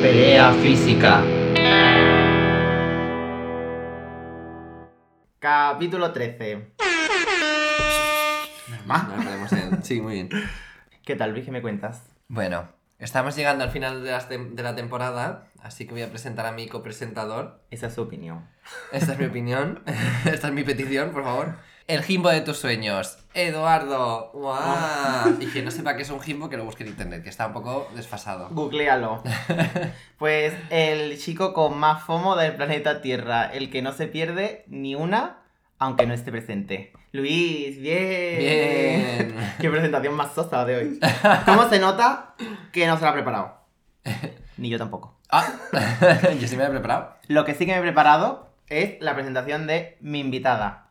Pelea física. Capítulo 13. Nos ponemos en- Sí, muy bien. ¿Qué tal, Luis? ¿Qué me cuentas? Bueno, estamos llegando al final de, las de la temporada, así que voy a presentar a mi copresentador. Esa es su opinión. Esta es mi opinión, esta es mi petición, por favor. El Jimbo de tus sueños, Eduardo. ¡Guau! Y quien no sepa qué es un Jimbo, que lo busque en internet, que está un poco desfasado. Googlealo. Pues el chico con más FOMO del planeta Tierra, el que no se pierde ni una, aunque no esté presente. Luis, bien. Bien. Qué presentación más sosa de hoy. ¿Cómo se nota que no se la ha preparado? Ni yo tampoco. Ah, yo sí me he preparado. Lo que sí que me he preparado es la presentación de mi invitada.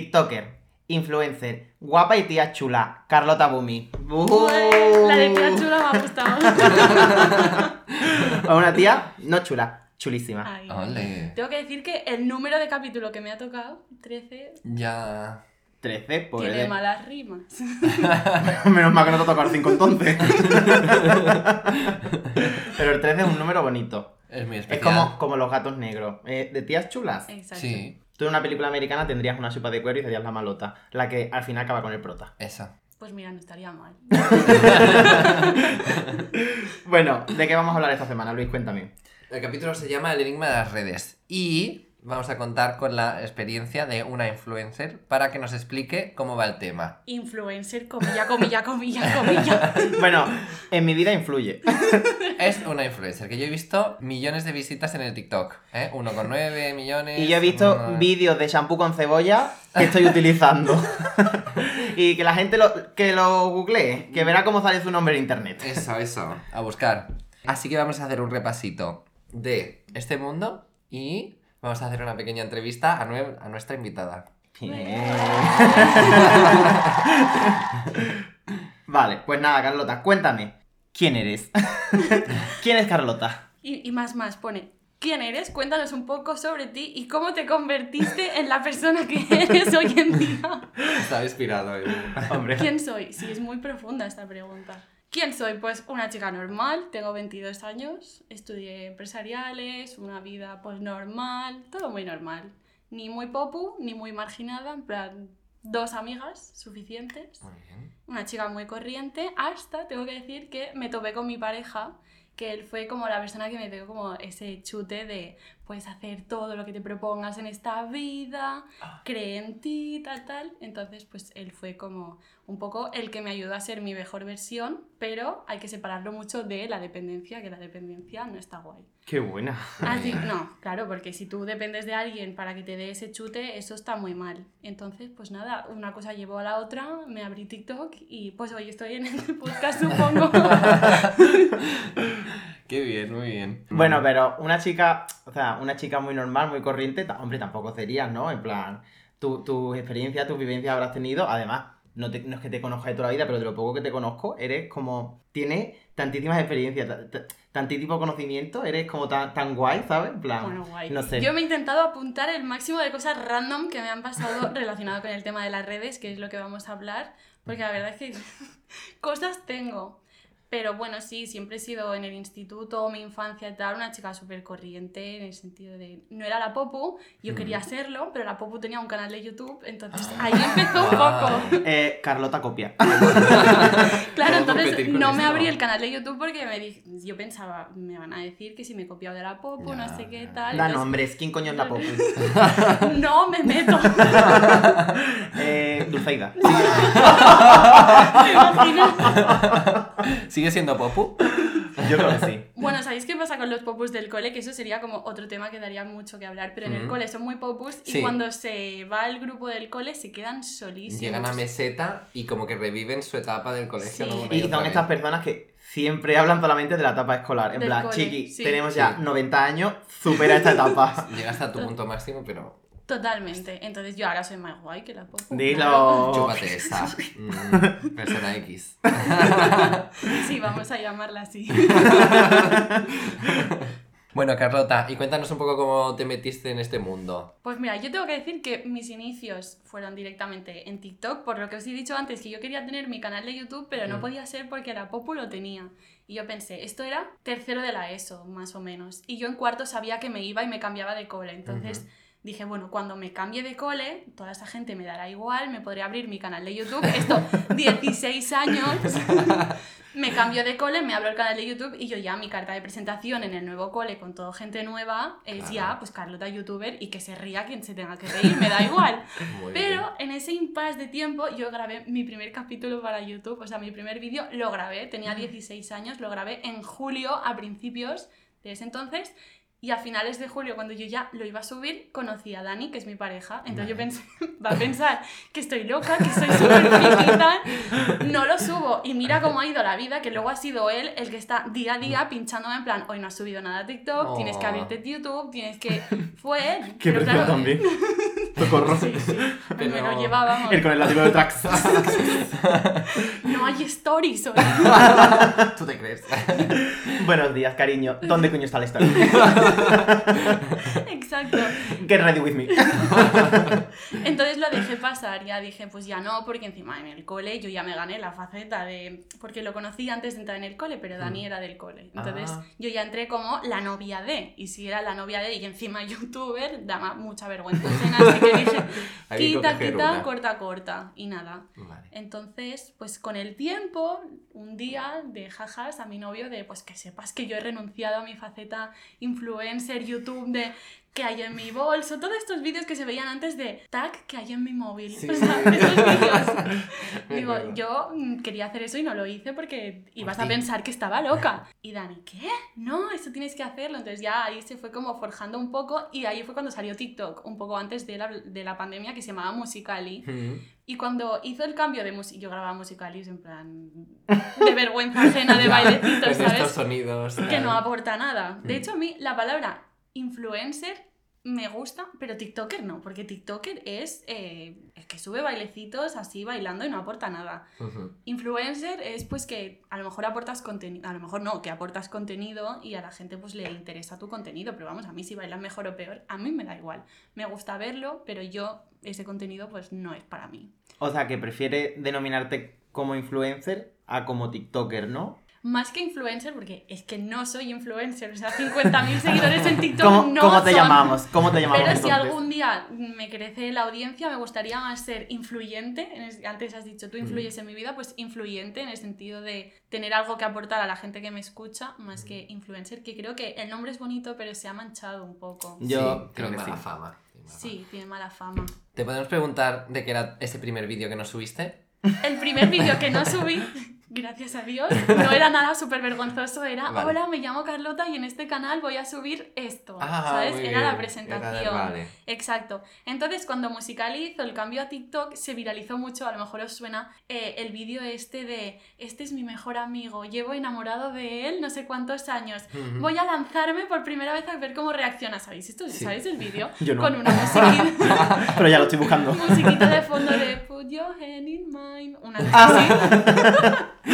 TikToker, influencer, guapa y tía chula, Carlota Bumi. La de tía chula me ha gustado. A una tía no chula, chulísima. Ole. Tengo que decir que el número de capítulo que me ha tocado, 13, Ya. 13, pues. tiene malas rimas. Menos mal que no te tocar 5 entonces. Pero el 13 es un número bonito. Es muy Es especial. como, como los gatos negros. Eh, de tías chulas. Exacto. Sí, Tú en una película americana tendrías una chupa de cuero y serías la malota. La que al final acaba con el prota. esa. Pues mira, no estaría mal. Bueno, ¿de qué vamos a hablar esta semana, Luis? Cuéntame. El capítulo se llama El enigma de las redes y vamos a contar con la experiencia de una influencer para que nos explique cómo va el tema. Influencer, comilla, comilla, comilla, comilla. Bueno, en mi vida influye. Es una influencer que yo he visto millones de visitas en el TikTok, ¿eh? 1,9 millones. Y yo he visto vídeos de shampoo con cebolla que estoy utilizando. y que la gente lo, que lo googlee, que verá cómo sale su nombre en internet. Eso, eso, a buscar. Así que vamos a hacer un repasito de este mundo y vamos a hacer una pequeña entrevista a, nue- a nuestra invitada. Bien. vale, pues nada, Carlota, cuéntame. ¿Quién eres? ¿Quién es Carlota? Y, y más, más, pone. ¿Quién eres? Cuéntanos un poco sobre ti y cómo te convertiste en la persona que eres hoy en día. Estaba inspirado. Hombre. ¿Quién soy? Sí, es muy profunda esta pregunta. ¿Quién soy? Pues una chica normal, tengo 22 años, estudié empresariales, una vida pues normal, todo muy normal. Ni muy popu, ni muy marginada, en plan, dos amigas suficientes. Muy bien. Una chica muy corriente, hasta tengo que decir que me topé con mi pareja, que él fue como la persona que me dio como ese chute de puedes hacer todo lo que te propongas en esta vida, cree en ti, tal, tal. Entonces, pues él fue como un poco el que me ayudó a ser mi mejor versión, pero hay que separarlo mucho de la dependencia, que la dependencia no está guay. Qué buena. Así, no, claro, porque si tú dependes de alguien para que te dé ese chute, eso está muy mal. Entonces, pues nada, una cosa llevó a la otra, me abrí TikTok y pues hoy estoy en el podcast, supongo. Qué bien, muy bien. Bueno, pero una chica, o sea, una chica muy normal, muy corriente, hombre, tampoco serías, ¿no? En plan, tu, tu experiencia, tus vivencias habrás tenido, además, no, te- no es que te conozca de toda la vida, pero de lo poco que te conozco, eres como, tienes tantísimas experiencias, ta- ta- tantísimo conocimiento, eres como tan, tan guay, ¿sabes? En plan, Bueno, guay. no sé. Yo me he intentado apuntar el máximo de cosas random que me han pasado relacionado con el tema de las redes, que es lo que vamos a hablar, porque la verdad es que cosas tengo. Pero bueno, sí, siempre he sido en el instituto, mi infancia y tal, una chica súper corriente en el sentido de... No era la Popu, yo quería serlo, pero la Popu tenía un canal de YouTube, entonces ahí empezó un poco. Eh, Carlota copia. Claro, ¿Cómo entonces no me abrí el canal de YouTube porque me di- yo pensaba, me van a decir que si me he copiado de la Popu, no sé qué tal. Da entonces- nombres, ¿quién coño es la Popu? No me meto. eh, Dulceida. ¿Te imaginas? ¿Sigue siendo Popu? Yo creo que sí. Bueno, ¿sabéis qué pasa con los popus del cole? Que eso sería como otro tema que daría mucho que hablar, pero en el cole son muy popus y Sí. cuando se va el grupo del cole se quedan solísimos. Llegan a meseta y como que reviven su etapa del colegio. Sí. ¿no? Una Y otra son vez. estas personas que siempre hablan solamente de la etapa escolar. En Del plan, cole, chiqui, sí. tenemos ya Sí. 90 años, supera esta etapa. Llegas a tu punto máximo, pero Totalmente. Entonces yo ahora soy más guay que la popu. Dilo. chúpate esa. Mm, persona X. Sí, vamos a llamarla así. Bueno, Carlota, y cuéntanos un poco cómo te metiste en este mundo. Pues mira, yo tengo que decir que mis inicios fueron directamente en TikTok, por lo que os he dicho antes, que yo quería tener mi canal de YouTube, pero no Mm. podía ser porque la Popu lo tenía. Y yo pensé, esto era tercero de la ESO, más o menos. Y yo en cuarto sabía que me iba y me cambiaba de cole. Entonces. Dije, bueno, cuando me cambie de cole, toda esa gente me dará igual, me podré abrir mi canal de YouTube. Esto, 16 años. me cambio de cole, me abro el canal de YouTube y yo ya mi carta de presentación en el nuevo cole con toda gente nueva es Claro. ya, pues Carlota youtuber y que se ría quien se tenga que reír, me da igual. Muy Pero en ese impasse de tiempo yo grabé mi primer capítulo para YouTube, o sea, mi primer vídeo lo grabé, tenía 16 años, lo grabé en julio a principios de ese entonces. Y a finales de julio, cuando yo ya lo iba a subir, conocí a Dani, que es mi pareja. Entonces yo pensé, va a pensar que estoy loca, que soy súper friki. No lo subo. Y mira cómo ha ido la vida, que luego ha sido él el que está día a día pinchándome en plan, hoy no has subido nada a TikTok, tienes que Oh. abrirte YouTube, tienes que... Fue él. Qué pero claro, también. Socorro. Sí, sí. Pero- Me lo llevábamos. El con el látigo de tracks. No hay stories hoy. ¿Tú te crees? Buenos días, cariño. ¿Dónde coño está la historia? Exacto. Get ready with me. Entonces lo dejé pasar, ya dije, pues ya no, porque encima en el cole yo ya me gané la faceta de... Porque lo conocí antes de entrar en el cole, pero Dani era del cole. Entonces Ah. yo ya entré como la novia de, y si era la novia de y encima youtuber, daba mucha vergüenza. Así que dije, quita, quita, corta, corta, y nada. Vale. Entonces, pues con el tiempo, un día de jajas a mi novio de, pues que sepas que yo he renunciado a mi faceta influencer, YouTube, de que hay en mi bolso, todos estos vídeos que se veían antes de tag que hay en mi móvil. Sí. O sea, esos vídeos. Me Digo, yo mm, quería hacer eso y no lo hice porque ibas a pensar que estaba loca. Y Dani, ¿qué? No, eso tienes que hacerlo. Entonces ya ahí se fue como forjando un poco y ahí fue cuando salió TikTok, un poco antes de la, de la pandemia que se llamaba Musicali. Mm. Y cuando hizo el cambio de música, yo grababa musicalis en plan de vergüenza ajena, de bailecitos, Con estos ¿sabes? sonidos. Que no aporta nada. De Mm. hecho, a mí la palabra influencer me gusta, pero TikToker no, porque TikToker es eh, el que sube bailecitos así bailando y no aporta nada. Influencer es pues que a lo mejor aportas contenido, a lo mejor no, que aportas contenido y a la gente pues le interesa tu contenido, pero vamos, a mí si bailas mejor o peor, a mí me da igual. Me gusta verlo, pero yo ese contenido pues no es para mí. O sea, que prefiere denominarte como influencer a como TikToker, ¿no? Más que influencer, porque es que no soy influencer, o sea, 50.000 seguidores en TikTok ¿Cómo, no cómo te son. llamamos? ¿Cómo te llamamos Pero si algún día me crece la audiencia, me gustaría más ser influyente. en es- Antes has dicho, Mm. tú influyes en mi vida, pues influyente en el sentido de tener algo que aportar a la gente que me escucha, más Mm. que influencer, que creo que el nombre es bonito, pero se ha manchado un poco. Yo Sí, creo que tiene mala sí. fama. tiene mala Sí, tiene mala fama. fama. ¿Te podemos preguntar de qué era ese primer vídeo que nos subiste? El primer vídeo que no subí, gracias a Dios, no era nada súper vergonzoso, era, Vale. hola, me llamo Carlota y en este canal voy a subir esto, Ah, ¿sabes? Era la presentación. Era- vale. Exacto. Entonces, cuando Musical.ly hizo el cambio a TikTok, se viralizó mucho, a lo mejor os suena eh, el vídeo este de, este es mi mejor amigo, llevo enamorado de él no sé cuántos años, voy a lanzarme por primera vez a ver cómo reacciona, ¿sabéis esto? Sí. ¿Sabéis el vídeo? Yo no. Con una musiquita, Pero ya lo estoy buscando. musiquita de fondo de Put your hand in mine, una cosa Ah. así.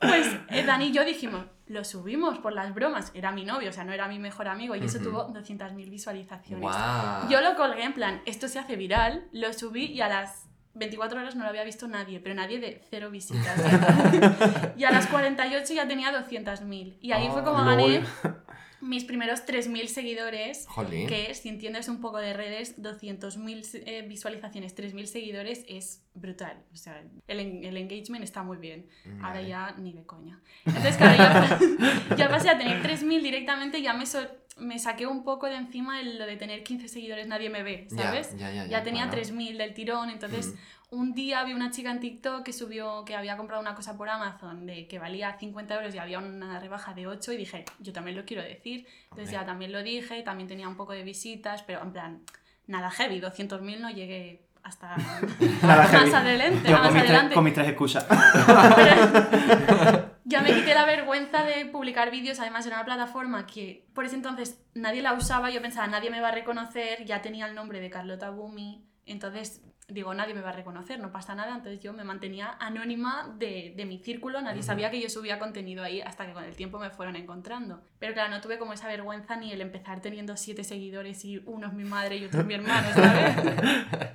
Pues eh, Dani y yo dijimos, lo subimos por las bromas, era mi novio, o sea, no era mi mejor amigo, y eso Ujú. tuvo 200.000 visualizaciones. Yo lo colgué en plan, esto se hace viral, lo subí y a las 24 horas no lo había visto nadie, pero nadie de cero visitas. y a las 48 ya tenía 200.000. Y ahí fue como lol. gané mis primeros 3.000 seguidores. Jolín. Que si entiendes un poco de redes, 200.000 eh, visualizaciones, 3.000 seguidores es brutal. O sea, el, el engagement está muy bien. Ahora Vale. ya ni de coña. Entonces, claro, ya, ya pasé a tener 3.000 directamente, ya me, so- me saqué un poco de encima el- lo de tener 15 seguidores, nadie me ve, ¿sabes? Ya, ya, Ya tenía claro. 3.000 del tirón, entonces Mm. Un día vi una chica en TikTok que subió que había comprado una cosa por Amazon de que valía 50 euros y había una rebaja de 8 y dije, yo también lo quiero decir. Entonces Hombre. ya también lo dije, también tenía un poco de visitas, pero en plan, nada heavy, 200.000 no llegué hasta Nada más heavy. adelante. Yo más con mis, tres, adelante. con mis tres excusas. Pero ya me quité la vergüenza de publicar vídeos, además era una plataforma que por ese entonces nadie la usaba, yo pensaba, nadie me va a reconocer, ya tenía el nombre de Carlota Bumi, entonces digo, nadie me va a reconocer, no pasa nada, entonces yo me mantenía anónima de, de mi círculo, nadie sabía que yo subía contenido ahí hasta que con el tiempo me fueron encontrando. Pero claro, no tuve como esa vergüenza ni el empezar teniendo siete seguidores y uno es mi madre y otro es mi hermano, ¿sabes?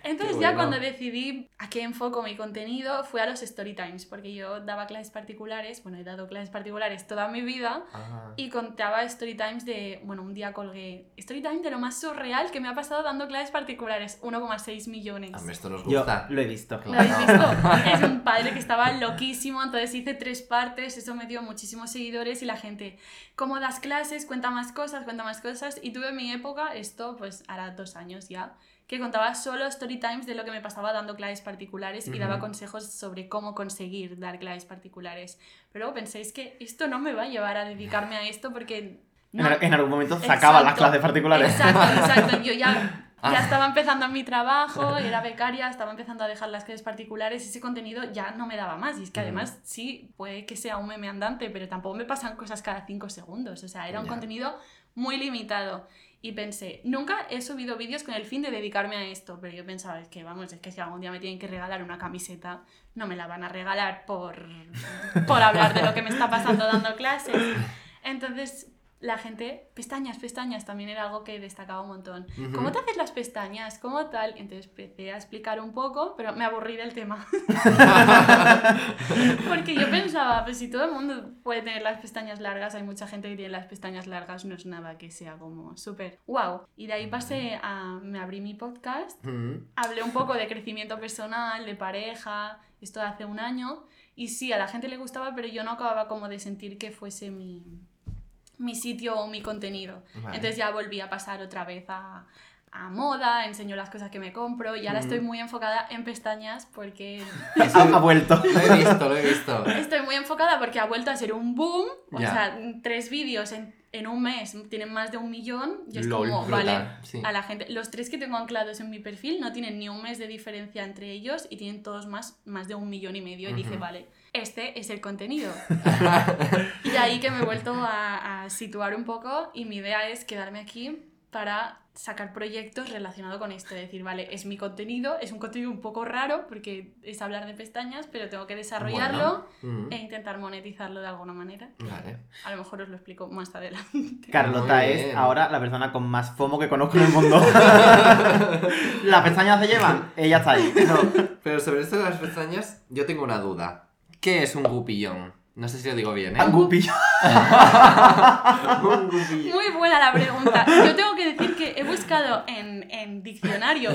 Entonces Qué ya bueno. cuando decidí a qué enfoco mi contenido fue a los story times, porque yo daba clases particulares, bueno, he dado clases particulares toda mi vida Ah. y contaba story times de, bueno, un día colgué story time de lo más surreal que me ha pasado dando clases particulares, 1,6 millones. A nos Yo gusta. lo he visto. ¿Lo habéis visto? Es un padre que estaba loquísimo, entonces hice tres partes, eso me dio muchísimos seguidores y la gente, ¿cómo das clases? Cuenta más cosas, cuenta más cosas. Y tuve mi época, esto pues hará dos años ya, que contaba solo story times de lo que me pasaba dando clases particulares y daba Ujú. consejos sobre cómo conseguir dar clases particulares. Pero luego penséis que esto no me va a llevar a dedicarme a esto porque... No, En, en algún momento sacaba las Exacto. clases particulares. Exacto, exacto. Yo ya, Ah. ya estaba empezando mi trabajo, era becaria, estaba empezando a dejar las clases particulares y ese contenido ya no me daba más. Y es que además sí, puede que sea un meme andante, pero tampoco me pasan cosas cada cinco segundos. O sea, era un Ya. contenido muy limitado. Y pensé, nunca he subido vídeos con el fin de dedicarme a esto, pero yo pensaba, es que vamos, es que si algún día me tienen que regalar una camiseta, no me la van a regalar por, por hablar de lo que me está pasando dando clases. Entonces, la gente, pestañas, pestañas, también era algo que destacaba un montón. Ujú. ¿Cómo te haces las pestañas? ¿Cómo tal? Entonces empecé a explicar un poco, pero me aburrí del tema. Porque yo pensaba, pues si todo el mundo puede tener las pestañas largas, hay mucha gente que tiene las pestañas largas, no es nada que sea como súper wow. Y de ahí pasé a, me abrí mi podcast hablé un poco de crecimiento personal, de pareja, esto de hace un año, y sí, a la gente le gustaba, pero yo no acababa como de sentir que fuese mi, mi sitio o mi contenido. Vale. Entonces ya volví a pasar otra vez a, a moda, enseño las cosas que me compro y ahora estoy muy enfocada en pestañas porque Ha, ha vuelto. Lo he visto, lo he visto. estoy muy enfocada porque ha vuelto a ser un boom, o sea, tres vídeos en, en un mes tienen más de un millón y es Lol, como, brutal, vale, sí. a la gente, los tres que tengo anclados en mi perfil no tienen ni un mes de diferencia entre ellos y tienen todos más, más de un millón y medio y dije, vale, este es el contenido. y de ahí que me he vuelto a, a situar un poco y mi idea es quedarme aquí para sacar proyectos relacionados con esto, decir, vale, es mi contenido, es un contenido un poco raro porque es hablar de pestañas, pero tengo que desarrollarlo Bueno. Mm. e intentar monetizarlo de alguna manera. Vale. A lo mejor os lo explico más adelante. Carlota es ahora la persona con más FOMO que conozco en el mundo. Las pestañas se llevan, ella está ahí. No, pero sobre esto de las pestañas, yo tengo una duda. ¿Qué es un gupillón? No sé si lo digo bien, ¿eh? Un gupillón. Muy buena la pregunta. Yo tengo que decir que he buscado en, en diccionario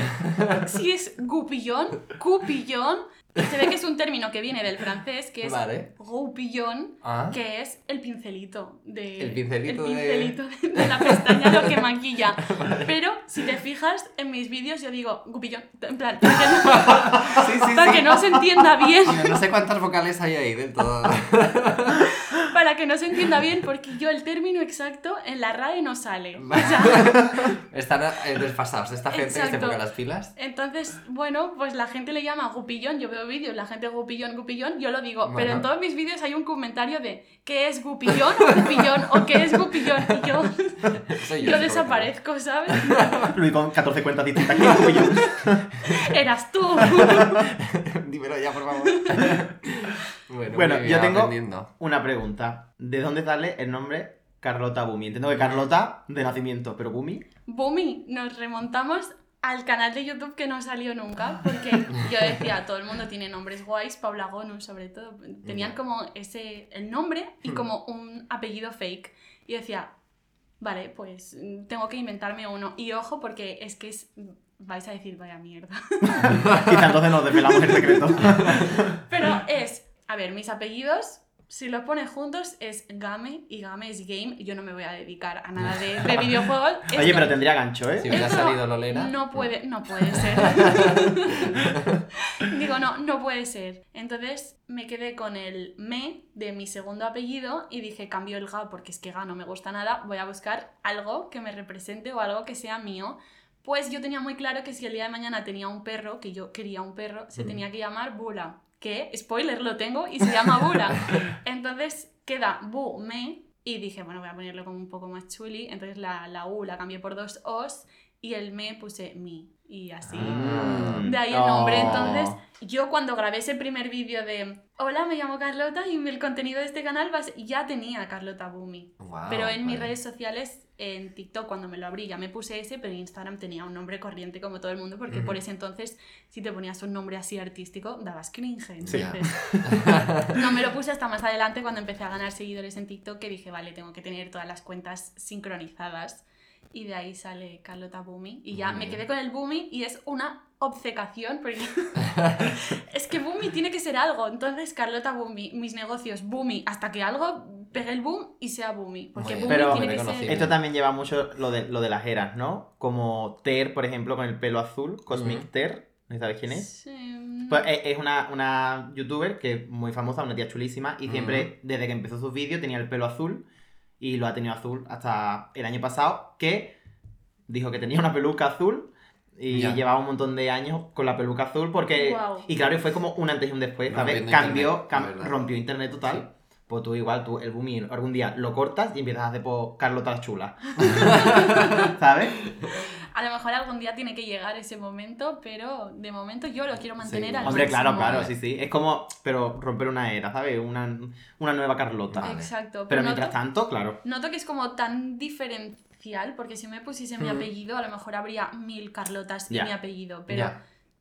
si es gupillón, cupillón, se ve que es un término que viene del francés, que es Vale. goupillón, Ah. que es el pincelito de, El pincelito el de- pincelito de... de la pestaña, lo que maquilla. Pero si te fijas en mis vídeos, yo digo gupillón, en plan, para que no, Sí, sí, para sí. que no se entienda bien. Yo no sé cuántas vocales hay ahí del todo. Para que no se entienda bien, porque yo el término exacto en la RAE no sale. O Vale. sea, Están eh, desfasados esta gente que se ponga las pilas. Entonces, bueno, pues la gente le llama gupillón, yo veo vídeos, la gente gupillón, gupillón, yo lo digo, pero en todos mis vídeos hay un comentario de ¿qué es gupillón o gupillón o qué es gupillón? Y yo, yo desaparezco, ¿sabes? Luis con 14 cuentas distintas. ¿Quién soy yo? Eras tú. Dímelo ya, por favor. Bueno, yo tengo una pregunta. ¿De dónde sale el nombre Carlota Bumi? Entiendo que Carlota de nacimiento, pero Bumi. Bumi, nos remontamos al canal de YouTube que no salió nunca, porque yo decía, todo el mundo tiene nombres guays, Paula Gonu sobre todo, tenían como ese, el nombre y Hmm. como un apellido fake. Y decía, vale, pues tengo que inventarme uno. Y ojo, porque es que es, vais a decir, vaya mierda. Quizá entonces nos desvelamos el secreto. Pero es, a ver, mis apellidos, si los pones juntos, es Game y Game es Game. Y yo no me voy a dedicar a nada de, de videojuegos. Oye, Esto- pero tendría gancho, ¿eh? Si hubiera salido Lolera. No puede, no puede ser. Digo, no, no puede ser. Entonces me quedé con el me de mi segundo apellido y dije, cambio el ga porque es que ga no me gusta nada, voy a buscar algo que me represente o algo que sea mío. Pues yo tenía muy claro que si el día de mañana tenía un perro, que yo quería un perro, se Mm. tenía que llamar Bula. Que, spoiler, lo tengo y se llama Bula. Entonces queda Bu, me, y dije, bueno, voy a ponerlo como un poco más chuli. Entonces la, la U la cambié por dos O's y el me puse mi. Y así. Ah. De ahí el nombre. Oh. Entonces, yo cuando grabé ese primer vídeo de Hola, me llamo Carlota y el contenido de este canal va a ser-", ya tenía Carlota Bumi. Pero en mis redes sociales, en TikTok, cuando me lo abrí, ya me puse ese, pero en Instagram tenía un nombre corriente como todo el mundo, porque por ese entonces, si te ponías un nombre así artístico, dabas cringe. Sí. Entonces, no me lo puse hasta más adelante cuando empecé a ganar seguidores en TikTok, que dije, vale, tengo que tener todas las cuentas sincronizadas. Y de ahí sale Carlota Bumi. Y ya me quedé con el Bumi y es una obcecación porque es que Bumi tiene que ser algo. Entonces, Carlota Bumi, mis negocios Bumi, hasta que algo pegue el boom y sea Bumi. Porque. Bumi Pero- tiene que ser. Esto también lleva mucho lo de, lo de las eras, ¿no? Como Ter, por ejemplo, con el pelo azul, Cosmic Ujú. Ter, ¿no sabes quién es? Sí, Pues es, es una, una youtuber que es muy famosa, una tía chulísima, y siempre, desde que empezó sus vídeos, tenía el pelo azul, y lo ha tenido azul hasta el año pasado, que dijo que tenía una peluca azul, y Ya. llevaba un montón de años con la peluca azul, porque... Guau. Y claro, fue como un antes y un después, ¿sabes? Cambió, internet, cam- la verdad. rompió internet total. Pues tú igual, tú el booming, algún día lo cortas y empiezas a hacer por Carlota la chula. ¿Sabes? A lo mejor algún día tiene que llegar ese momento, pero de momento yo lo quiero mantener Sí. al Hombre, claro, máximo. claro, sí, sí. Es como, pero romper una era, ¿sabes? Una, una nueva Carlota. Exacto. Pero noto- mientras tanto, claro. Noto que es como tan diferencial, porque si me pusiese mi Mm. apellido, a lo mejor habría mil Carlotas y Ya. mi apellido. Pero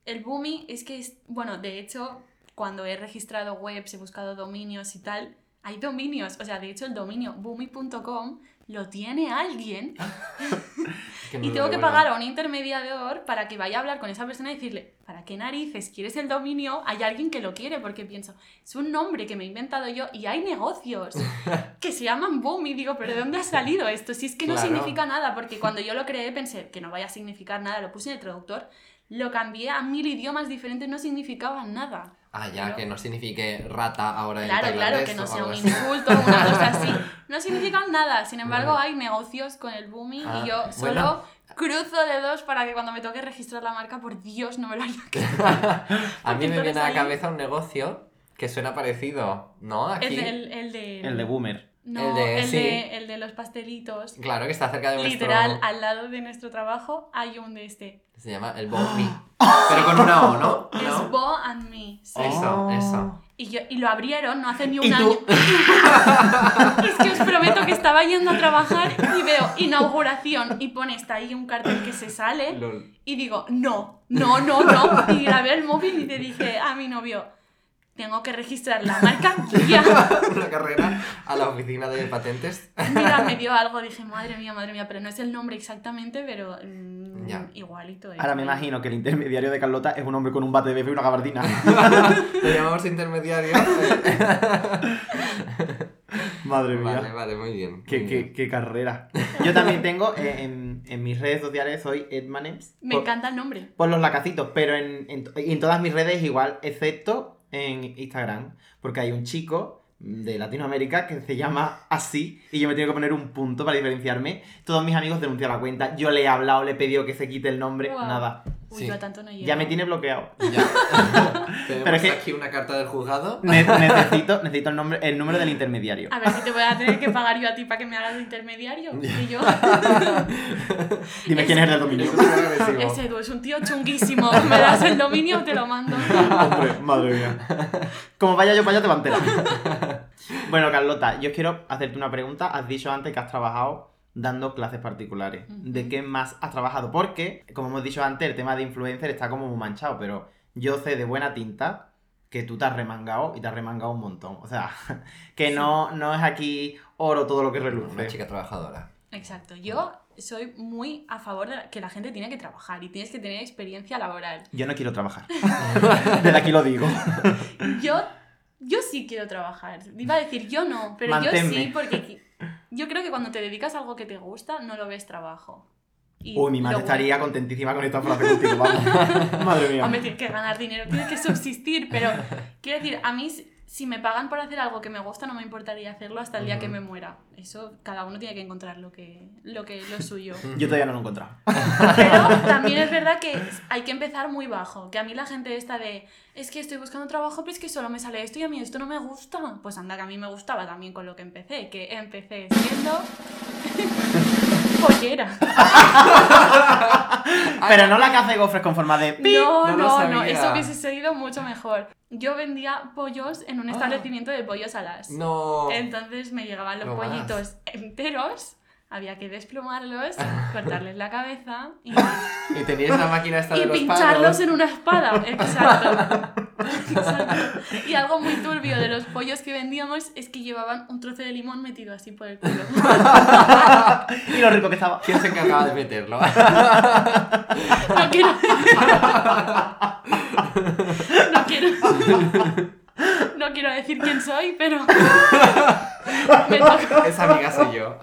el Boomi es que es. Bueno, de hecho, cuando he registrado webs, he buscado dominios y tal, hay dominios. O sea, de hecho, el dominio boomi.com lo tiene alguien y tengo que pagar a un intermediador para que vaya a hablar con esa persona y decirle, ¿para qué narices quieres el dominio? Hay alguien que lo quiere, porque pienso, es un nombre que me he inventado yo y hay negocios que se llaman Boom y digo, ¿pero de dónde ha salido esto? Si es que no Claro. significa nada, porque cuando yo lo creé pensé que no vaya a significar nada, lo puse en el traductor, lo cambié a mil idiomas diferentes, no significaba nada. Ah, ya, Pero- que no signifique rata ahora en Claro, claro, que no sea un insulto o una cosa así. No significan nada. Sin embargo, Vale. hay negocios con el booming Ah, y yo bueno. solo cruzo dedos para que cuando me toque registrar la marca, por Dios, no me lo haya A mí me viene a la cabeza un negocio que suena parecido, ¿no? Aquí. El, el de... El de Boomer. No, el de- el, sí. de, el de los pastelitos. Claro, que está cerca de nuestro... Literal, al lado de nuestro trabajo hay un de este. Se llama el Bomi. Pero con una O, ¿no? Es ¿No? Bo and Me. sí. Eso, Oh. eso. Y, yo, y lo abrieron no hace ni un ¿Y año. tú? es que os prometo que estaba yendo a trabajar y veo inauguración y pone está ahí un cartel que se sale Lol. y digo, no, no, no, no. Y grabé el móvil y te dije a mi novio, tengo que registrar la marca. Una carrera a la oficina de patentes. Mira, me dio algo, dije, madre mía, madre mía, pero no es el nombre exactamente, pero mm, Ya. igualito. es. Ahora me imagino que el intermediario de Carlota es un hombre con un bate de bebé y una gabardina. Lo llamamos intermediario. Madre mía. Vale, vale, muy bien. Qué, muy qué- bien. qué carrera. Yo también tengo eh, en, en mis redes sociales soy Edmanems. Me por, encanta el nombre. por los lacacitos, pero en, en todas mis redes igual, excepto en Instagram. Porque hay un chico de Latinoamérica que se llama así y yo me tengo que poner un punto para diferenciarme. Todos mis amigos denuncian la cuenta. Yo le he hablado, le he pedido que se quite el nombre. Nada. Uy, Sí. yo a tanto no llego. Ya me tiene bloqueado. Ya. Pero es que- aquí una carta del juzgado. Ne- necesito necesito el, nombre, el número del intermediario. A ver si te voy a tener que pagar yo a ti para que me hagas de intermediario. Y yo, Dime quién es el dominio. Es Edu es un tío chunguísimo. Me das el dominio, te lo mando. Hombre, madre mía. Como vaya yo para allá te va a enterar. Bueno, Carlota, yo quiero hacerte una pregunta. Has dicho antes que has trabajado dando clases particulares. ¿De qué más has trabajado? Porque, como hemos dicho antes, el tema de influencer está como muy manchado, pero yo sé de buena tinta que tú te has remangado y te has remangado un montón. O sea, que no, no es aquí oro todo lo que reluce. Una chica trabajadora. Exacto. Yo soy muy a favor de que la gente tiene que trabajar y tienes que tener experiencia laboral. Yo no quiero trabajar. Desde aquí lo digo. Yo, yo sí quiero trabajar. Iba a decir yo no, pero yo sí, porque yo creo que cuando te dedicas a algo que te gusta, no lo ves trabajo. Y Uy, mi madre estaría contentísima con esta frase contigo, vamos. Madre mía. Hombre, tienes que ganar dinero, tienes que subsistir, pero quiero decir, a mí si- me pagan por hacer algo que me gusta, no me importaría hacerlo hasta el día que me muera. Eso, cada uno tiene que encontrar lo que, lo que lo suyo. Yo todavía no lo he encontrado. Pero también es verdad que hay que empezar muy bajo. Que a mí la gente esta de, es que estoy buscando trabajo, pero es que solo me sale esto y a mí esto no me gusta. Pues anda, que a mí me gustaba también con lo que empecé, que empecé siendo... pollera. Pero no la que hace gofres con forma de... pi. No, no no, no, eso hubiese sido mucho mejor. Yo vendía pollos en un Ah. establecimiento de pollos alas. No. Entonces me llegaban los No más. pollitos enteros, había que desplumarlos, cortarles la cabeza y, Y tenías la máquina esta de y los pincharlos palos. en una espada. Exacto. Exacto. Y algo muy turbio de los pollos que vendíamos es que llevaban un trozo de limón metido así por el culo. Y lo rico que estaba. ¿Quién se encargaba de meterlo? No quiero. No quiero. No quiero decir quién soy, pero. Me. Esa amiga soy yo.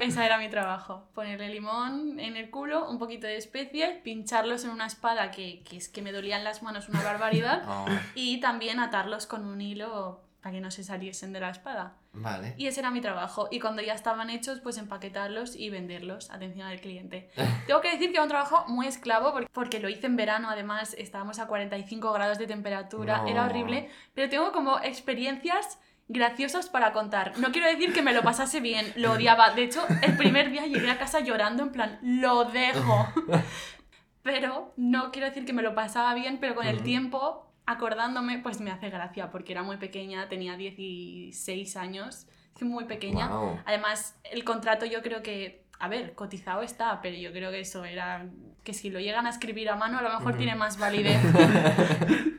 Esa era mi trabajo. Ponerle limón en el culo, un poquito de especies, pincharlos en una espada que, que es que me dolían las manos una barbaridad. Oh, Y también atarlos con un hilo para que no se saliesen de la espada. vale. Y ese era mi trabajo. Y cuando ya estaban hechos, pues empaquetarlos y venderlos. Atención al cliente. Tengo que decir que era un trabajo muy esclavo porque, porque lo hice en verano, además estábamos a 45 grados de temperatura, No. era horrible. Pero tengo como experiencias graciosas para contar. No quiero decir que me lo pasase bien, lo odiaba. De hecho, el primer día llegué a casa llorando en plan, lo dejo. Pero no quiero decir que me lo pasaba bien, pero con el Ujú. tiempo, acordándome, pues me hace gracia, porque era muy pequeña, tenía 16 años, muy pequeña. Además, el contrato yo creo que, a ver, cotizado está, pero yo creo que eso era, que si lo llegan a escribir a mano a lo mejor tiene más validez.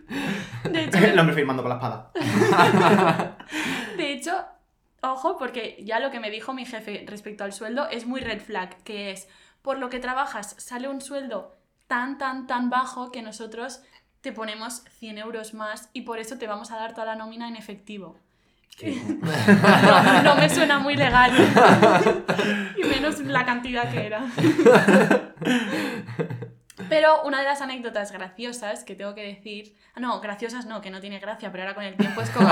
De hecho, El hombre firmando con la espada. de hecho, ojo, porque ya lo que me dijo mi jefe respecto al sueldo es muy red flag, que es, por lo que trabajas sale un sueldo tan, tan, tan bajo que nosotros te ponemos 100 euros más y por eso te vamos a dar toda la nómina en efectivo. No, no me suena muy legal. y menos la cantidad que era. Pero una de las anécdotas graciosas que tengo que decir, ah, no, graciosas no, que no tiene gracia, pero ahora con el tiempo es como,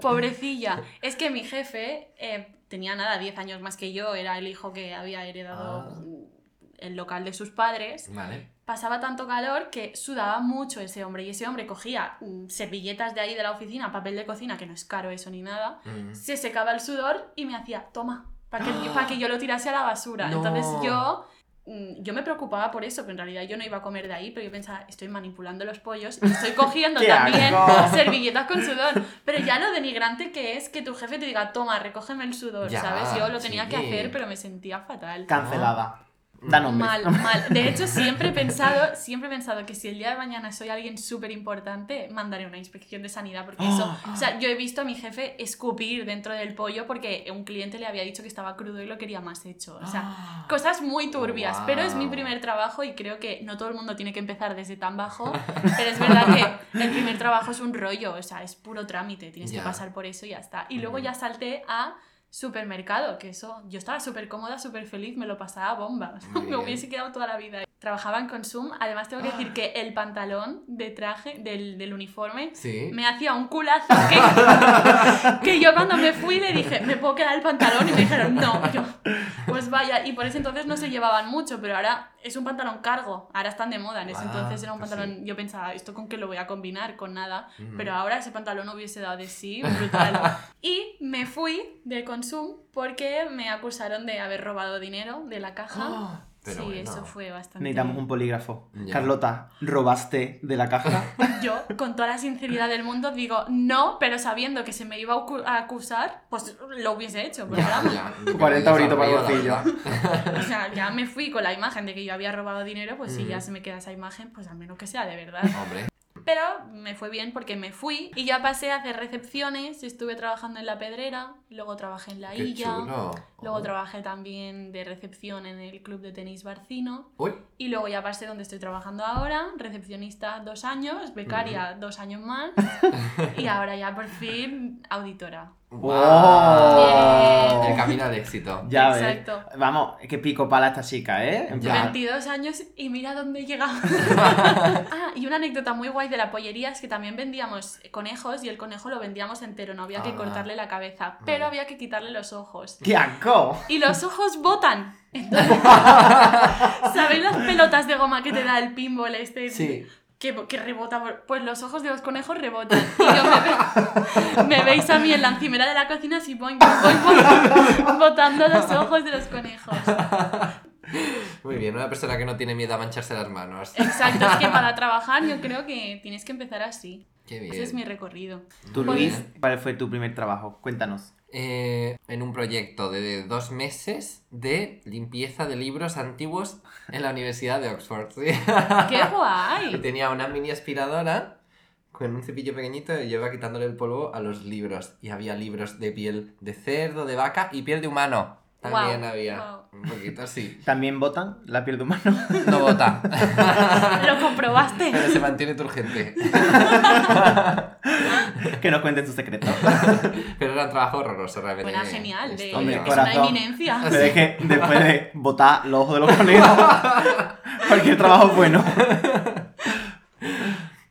pobrecilla, es que mi jefe eh, tenía nada, 10 años más que yo, era el hijo que había heredado Ah. El local de sus padres, Vale. pasaba tanto calor que sudaba mucho ese hombre y ese hombre cogía mm, servilletas de ahí de la oficina, papel de cocina, que no es caro eso ni nada, Mm. se secaba el sudor y me hacía, toma, para que, para que yo lo tirase a la basura. No. Entonces yo, mm, yo me preocupaba por eso, pero en realidad yo no iba a comer de ahí, pero yo pensaba, estoy manipulando los pollos y estoy cogiendo ¡Qué también asco! servilletas con sudor. Pero ya lo denigrante que es que tu jefe te diga, toma, recógeme el sudor, Ya, ¿sabes? Yo lo tenía que hacer, pero me sentía fatal. Cancelada. Mal, mal. De hecho, siempre he pensado, siempre he pensado que si el día de mañana soy alguien súper importante, mandaré una inspección de sanidad, porque eso, o sea, yo he visto a mi jefe escupir dentro del pollo porque un cliente le había dicho que estaba crudo y lo quería más hecho. O sea, cosas muy turbias, pero es mi primer trabajo y creo que no todo el mundo tiene que empezar desde tan bajo, pero es verdad que el primer trabajo es un rollo, o sea, es puro trámite, tienes que pasar por eso y ya está. Y luego Ujú. ya salté a supermercado, que eso, yo estaba súper cómoda, súper feliz, me lo pasaba bomba, me hubiese quedado toda la vida. Trabajaba en Consum, además tengo que decir que el pantalón de traje del, del uniforme Sí. me hacía un culazo que, que yo cuando me fui le dije, ¿me puedo quedar el pantalón? Y me dijeron, no, yo, pues vaya, y por ese entonces no se llevaban mucho, pero ahora es un pantalón cargo, ahora están de moda, en ese Ah, entonces era un pues pantalón, yo pensaba, ¿esto con qué lo voy a combinar? Con nada, pero ahora ese pantalón hubiese dado de sí, brutal. y me fui de Consum porque me acusaron de haber robado dinero de la caja. Ah, pero sí, bueno. eso fue bastante... Necesitamos un polígrafo. Ya. Carlota, ¿robaste de la caja? Yo, con toda la sinceridad del mundo, digo no, pero sabiendo que se me iba a acu- a acusar, pues lo hubiese hecho. Pero vamos, Ya, 40 euritos para el bolsillo. o sea, ya me fui con la imagen de que yo había robado dinero, pues si ya se me queda esa imagen, pues al menos que sea de verdad. Hombre. Pero me fue bien porque me fui y ya pasé a hacer recepciones, estuve trabajando en la pedrera, luego trabajé en la Qué Illa, chulo. Luego trabajé también de recepción en el club de tenis Barcino Uy, y luego ya pasé donde estoy trabajando ahora, recepcionista dos años, becaria dos años más y ahora ya por fin auditora. ¡Oh! El camino al éxito. Ya ves. Exacto. Vamos, qué pico pala esta chica, ¿eh? En Ya. plan, 22 años y mira dónde he llegado. ah, y una anécdota muy guay de la pollería es que también vendíamos conejos y el conejo lo vendíamos entero, no había que Ah. cortarle la cabeza, pero Vale. había que quitarle los ojos. ¡Qué asco! Y los ojos botan. Entonces, ¿Sabéis las pelotas de goma que te da el pinball este? Sí. Que que, rebota, por- pues los ojos de los conejos rebotan. Y yo me, ve- me veis a mí en la encimera de la cocina así voy, voy, voy, botando los ojos de los conejos. Muy bien, una persona que no tiene miedo a mancharse las manos. Exacto, es que para trabajar yo creo que tienes que empezar así. Qué bien. Ese es mi recorrido. Tú, Luis. ¿cuál fue tu primer trabajo? Cuéntanos. Eh, en un proyecto de dos meses de limpieza de libros antiguos en la Universidad de Oxford. ¿sí? ¡Qué Y guay! tenía una mini aspiradora con un cepillo pequeñito y yo iba quitándole el polvo a los libros. Y había libros de piel de cerdo, de vaca y piel de humano. También había. guau. Un poquito así. ¿También votan la piel de humano? No vota. ¿Lo comprobaste? Pero se mantiene turgente. que nos cuenten sus secretos. Pero era un trabajo horroroso, realmente. Buena, genial. De, Hombre, es corazón. una eminencia. Pero es que después de botar los ojos de los conejos, cualquier trabajo es bueno.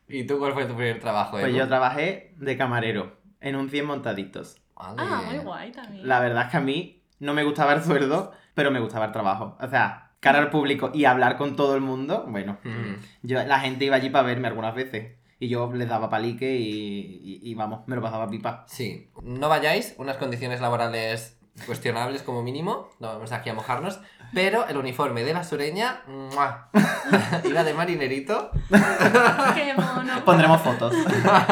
¿Y tú cuál fue tu primer trabajo? Pues Edu? yo trabajé de camarero en un 100 montaditos. Vale. Ah, muy guay también. La verdad es que a mí no me gustaba el sueldo, pero me gustaba el trabajo. O sea, cara al público y hablar con todo el mundo, bueno, Mm. yo, la gente iba allí para verme algunas veces. Y yo les daba palique y, y- y vamos, me lo pasaba pipa. Sí, no vayáis, unas condiciones laborales cuestionables como mínimo, no vamos aquí a mojarnos, pero el uniforme de la sureña, ¡mua! iba de marinerito. ¡Qué mono! Pondremos fotos.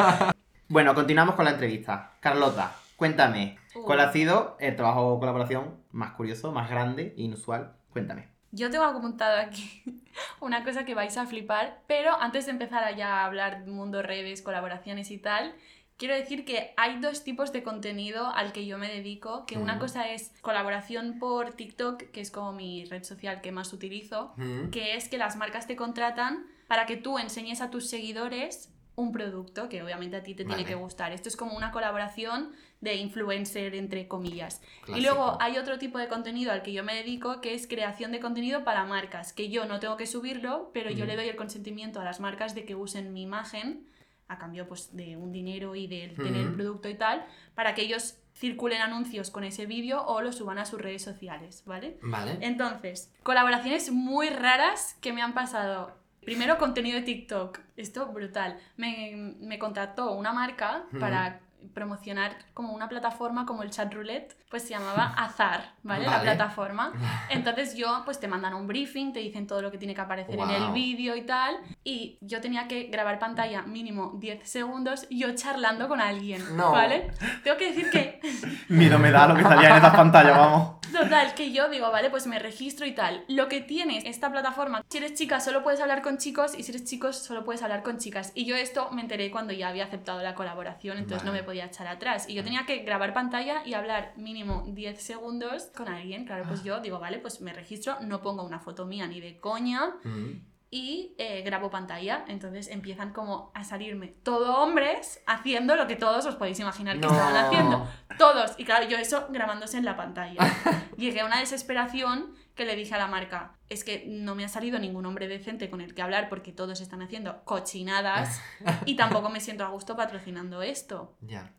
bueno, continuamos con la entrevista. Carlota, cuéntame, ¿cuál ha sido el trabajo o colaboración más curioso, más grande, inusual? Cuéntame. Yo tengo apuntado aquí una cosa que vais a flipar, pero antes de empezar a ya hablar de mundo redes, colaboraciones y tal, quiero decir que hay dos tipos de contenido al que yo me dedico, que una cosa es colaboración por TikTok, que es como mi red social que más utilizo, Mm. que es que las marcas te contratan para que tú enseñes a tus seguidores un producto que obviamente a ti te tiene que gustar. Esto es como una colaboración de influencer, entre comillas. Y luego hay otro tipo de contenido al que yo me dedico, que es creación de contenido para marcas, que yo no tengo que subirlo, pero yo le doy el consentimiento a las marcas de que usen mi imagen, a cambio pues, de un dinero y de tener el producto y tal, para que ellos circulen anuncios con ese vídeo o lo suban a sus redes sociales, ¿vale? Vale. Entonces, colaboraciones muy raras que me han pasado. Primero, contenido de TikTok. Esto brutal. Me, me contactó una marca para promocionar como una plataforma como el chat roulette, pues se llamaba Azar, ¿vale? La Vale. plataforma. Entonces yo, pues te mandan un briefing, te dicen todo lo que tiene que aparecer en el vídeo y tal, y yo tenía que grabar pantalla mínimo 10 segundos yo charlando con alguien, No. ¿vale? Tengo que decir que Miedo me da lo que salía en esas pantallas, vamos. Total, que yo digo, vale, pues me registro y tal. Lo que tiene esta plataforma, si eres chica solo puedes hablar con chicos y si eres chico solo puedes hablar con chicas. Y yo esto me enteré cuando ya había aceptado la colaboración, entonces no Vale. me podía echar atrás. Y yo tenía que grabar pantalla y hablar mínimo 10 segundos con alguien. Claro, pues yo digo, vale, pues me registro, no pongo una foto mía ni de coña Mm. y eh, grabo pantalla. Entonces empiezan como a salirme todo hombres haciendo lo que todos os podéis imaginar que No. estaban haciendo. Todos. Y claro, yo eso grabándose en la pantalla. Llegué a una desesperación que le dije a la marca, es que no me ha salido ningún hombre decente con el que hablar porque todos están haciendo cochinadas y tampoco me siento a gusto patrocinando esto. Ya.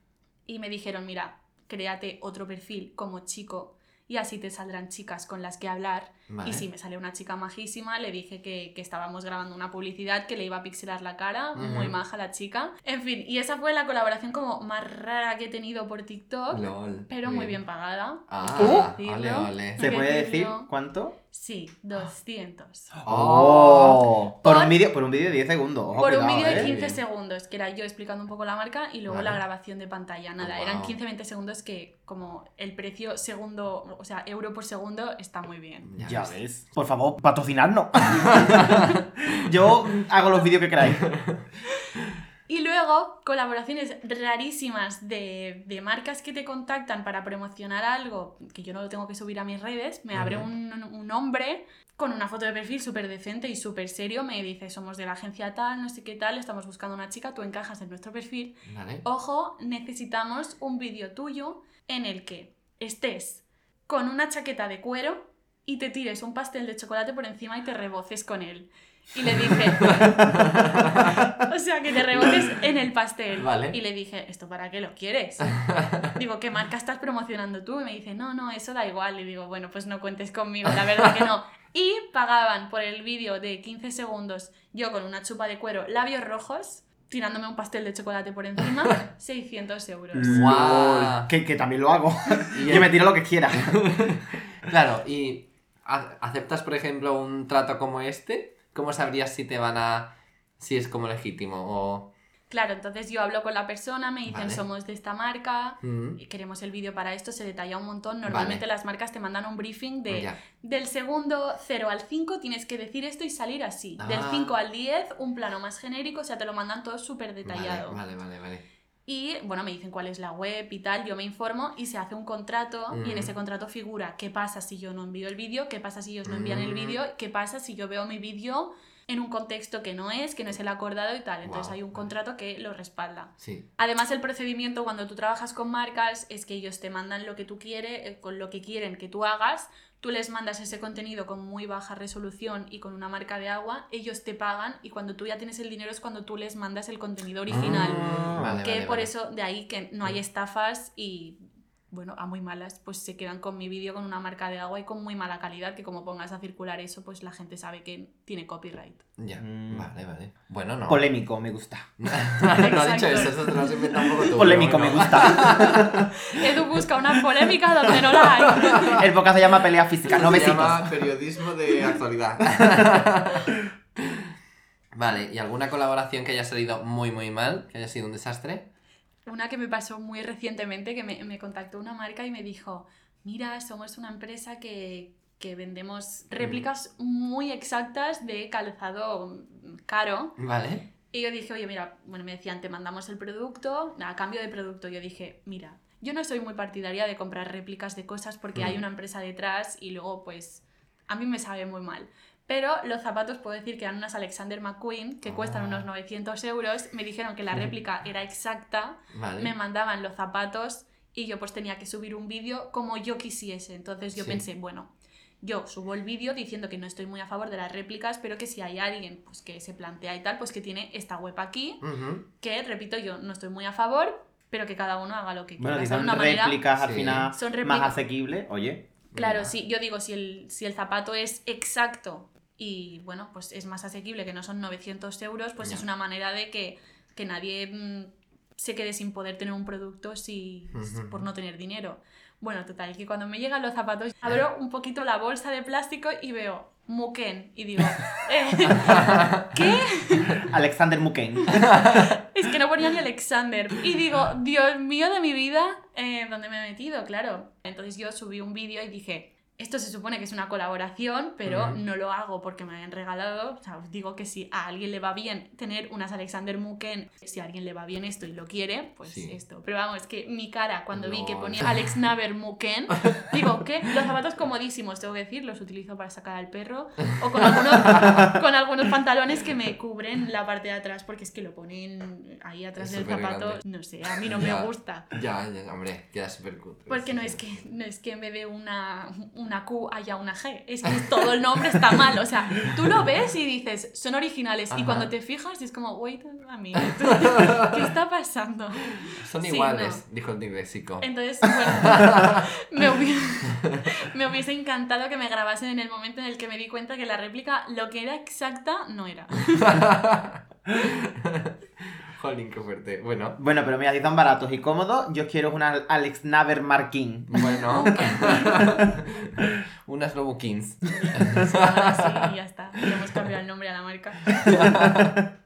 Y me dijeron, mira, créate otro perfil como chico y así te saldrán chicas con las que hablar. Vale. Y sí, me salió una chica majísima, le dije que, que estábamos grabando una publicidad que le iba a pixelar la cara, muy maja la chica. En fin, y esa fue la colaboración como más rara que he tenido por TikTok, LOL. pero muy bien pagada. Ah, ole, decirlo. ole. ¿Se puede decir cuánto? Sí, 200. ¡Oh! Por Por- un vídeo por un vídeo de 10 segundos. ojo, Por un vídeo de ¿eh? 15 Bien. segundos, que era yo explicando un poco la marca y luego Vale. la grabación de pantalla. Nada, Oh, eran wow. 15-20 segundos que como el precio segundo, o sea, euro por segundo está muy bien. Ya ves. Por favor, patrocinarnos. Yo hago los vídeos que queráis. Y luego, colaboraciones rarísimas de, de marcas que te contactan para promocionar algo que yo no lo tengo que subir a mis redes. Me abre un, un hombre con una foto de perfil súper decente y súper serio. Me dice, somos de la agencia tal, no sé qué tal, estamos buscando una chica, tú encajas en nuestro perfil. Vale. Ojo, necesitamos un vídeo tuyo en el que estés con una chaqueta de cuero y te tires un pastel de chocolate por encima y te reboces con él. Y le dije, o sea, que te rebotes en el pastel. Vale. Y le dije, ¿esto para qué lo quieres? Digo, ¿qué marca estás promocionando tú? Y me dice, no, no, eso da igual. Y digo, bueno, pues no cuentes conmigo, la verdad que no. Y pagaban por el vídeo de 15 segundos yo con una chupa de cuero, labios rojos, tirándome un pastel de chocolate por encima, 600 euros. Guau. Lol. Que, que también lo hago. Y que me tiro lo que quiera. Claro, y aceptas, por ejemplo, un trato como este, ¿cómo sabrías si te van a... si es como legítimo o... Claro, entonces yo hablo con la persona, me dicen Vale. somos de esta marca, Mm, y queremos el vídeo para esto, se detalla un montón. Normalmente las marcas te mandan un briefing de ya. del segundo 0 al 5 tienes que decir esto y salir así. Del Ah. 5 al 10 un plano más genérico, o sea, te lo mandan todo súper detallado. Vale, vale, vale, vale. Y bueno, me dicen cuál es la web y tal, yo me informo y se hace un contrato y en Mm. ese contrato figura qué pasa si yo no envío el vídeo, qué pasa si ellos no envían el Mm. vídeo, qué pasa si yo veo mi vídeo en un contexto que no es, que no es el acordado y tal. Entonces Guau, hay un contrato que lo respalda. Sí. Además, el procedimiento cuando tú trabajas con marcas es que ellos te mandan lo que tú quieres, eh, con lo que quieren que tú hagas, tú les mandas ese contenido con muy baja resolución y con una marca de agua, ellos te pagan y cuando tú ya tienes el dinero es cuando tú les mandas el contenido original. Vale, que vale, por vale. eso de ahí que no hay estafas y bueno, a muy malas, pues se quedan con mi vídeo con una marca de agua y con muy mala calidad, que como pongas a circular eso, pues la gente sabe que tiene copyright. Ya, Mm. vale, vale. Bueno, no. Polémico, me gusta. no ha dicho eso, eso te lo has inventado un poco tú. Polémico, me gusta. Edu busca una polémica donde no la hay. El podcast se llama Pelea Física, no Se besitos. llama periodismo de actualidad. vale, ¿y alguna colaboración que haya salido muy, muy mal? ¿Que haya sido un desastre? Una que me pasó muy recientemente, que me, me contactó una marca y me dijo, mira, somos una empresa que, que vendemos réplicas muy exactas de calzado caro. Vale. Y yo dije, oye, mira, bueno, me decían, te mandamos el producto, a cambio de producto. Yo dije, mira, yo no soy muy partidaria de comprar réplicas de cosas porque Mm. hay una empresa detrás y luego, pues, a mí me sabe muy mal. Pero los zapatos, puedo decir que eran unas Alexander McQueen, que cuestan Ah. unos 900 euros. Me dijeron que la réplica era exacta, Vale. me mandaban los zapatos y yo pues tenía que subir un vídeo como yo quisiese. Entonces yo Sí. pensé, bueno, yo subo el vídeo diciendo que no estoy muy a favor de las réplicas, pero que si hay alguien pues, que se plantea y tal, pues que tiene esta web aquí, que repito, yo no estoy muy a favor, pero que cada uno haga lo que quiera. Bueno, son una manera- réplicas al Sí. final Son más réplicas. asequibles, oye. Claro, Mira. sí, yo digo, si el, si el zapato es exacto y bueno, pues es más asequible, que no son 900 euros, pues es una manera de que, que nadie mm, se quede sin poder tener un producto si, por no tener dinero. Bueno, total, que cuando me llegan los zapatos, abro un poquito la bolsa de plástico y veo Muken y digo, eh, ¿qué? Alexander Muken. Es que no ponía ni Alexander. Y digo, Dios mío de mi vida, eh, ¿dónde me he metido? Claro. Entonces yo subí un vídeo y dije, esto se supone que es una colaboración, pero Ujú. no lo hago porque me han regalado. O sea, os digo que si a alguien le va bien tener unas Alexander Muken, si a alguien le va bien esto y lo quiere, pues Sí. esto. Pero vamos, que mi cara cuando vi que No. ponía Alex Naver Muken, digo, ¿qué? Los zapatos comodísimos, tengo que decir, los utilizo para sacar al perro o con algunos, con algunos pantalones que me cubren la parte de atrás porque es que lo ponen ahí atrás Es del zapato. grande. No sé, a mí no Ya. me gusta. Ya, ya, hombre, queda súper cutre. Porque sí, no es, que, no es que en vez de una, una Q haya una G, es que todo el nombre está mal. O sea, tú lo ves y dices, son originales. Y cuando te fijas, es como, wait a minute, ¿qué está pasando? Son Sí, iguales, dijo el disléxico. Entonces, bueno, me hubiese, me hubiese encantado que me grabasen en el momento en el que me di cuenta que la réplica, lo que era exacta, no era. Jolín, qué fuerte. Bueno, Bueno, pero mira, si son baratos y cómodos, yo quiero una Alex Naver Markin. bueno. Unas Lobo Kings. Sí, ya está. Le hemos cambiado el nombre a la marca.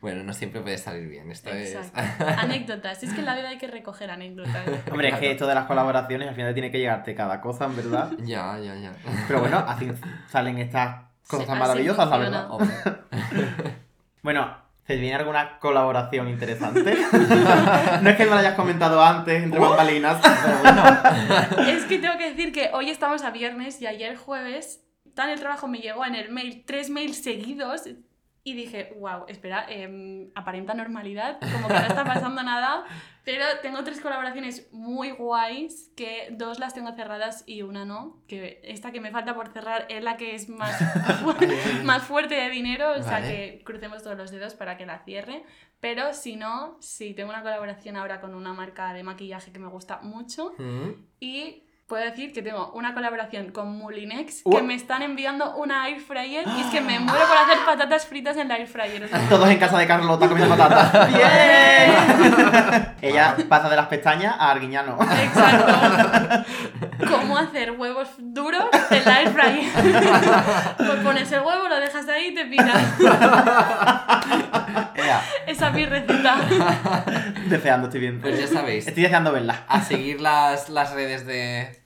Bueno, no siempre puede salir bien. Esto Exacto. es. Anécdotas. Es que en la vida hay que recoger anécdotas. Hombre, es que esto de las colaboraciones al final tiene que llegarte cada cosa, en verdad. ya, ya, ya. Pero bueno, así salen estas cosas Sí, maravillosas, la verdad. Bueno, ¿se viene alguna colaboración interesante? no es que me lo hayas comentado antes, entre bambalinas, pero bueno. Es que tengo que decir que hoy estamos a viernes y ayer jueves, tan el trabajo me llegó en el mail, tres mails seguidos. Y dije, wow, espera, em, aparenta normalidad, como que no está pasando nada, pero tengo tres colaboraciones muy guays, que dos las tengo cerradas y una no, que esta que me falta por cerrar es la que es más, más fuerte de dinero, o sea Vale. que crucemos todos los dedos para que la cierre, pero si no, sí, tengo una colaboración ahora con una marca de maquillaje que me gusta mucho Mm, y Puedo decir que tengo una colaboración con Mulinex Uh. que me están enviando una air fryer y es que me muero por hacer patatas fritas en la air fryer. o sea, Todos en casa de Carlota comiendo patatas. ¡Bien! Ella pasa de las pestañas a Arguiñano. Exacto. ¿Cómo hacer huevos duros en la air fryer? Pues pones el huevo, lo dejas ahí y te piras. Ea, Esa es mi receta. Deseando, estoy viendo. pues ya sabéis, Estoy deseando verla. a seguir las, las redes de,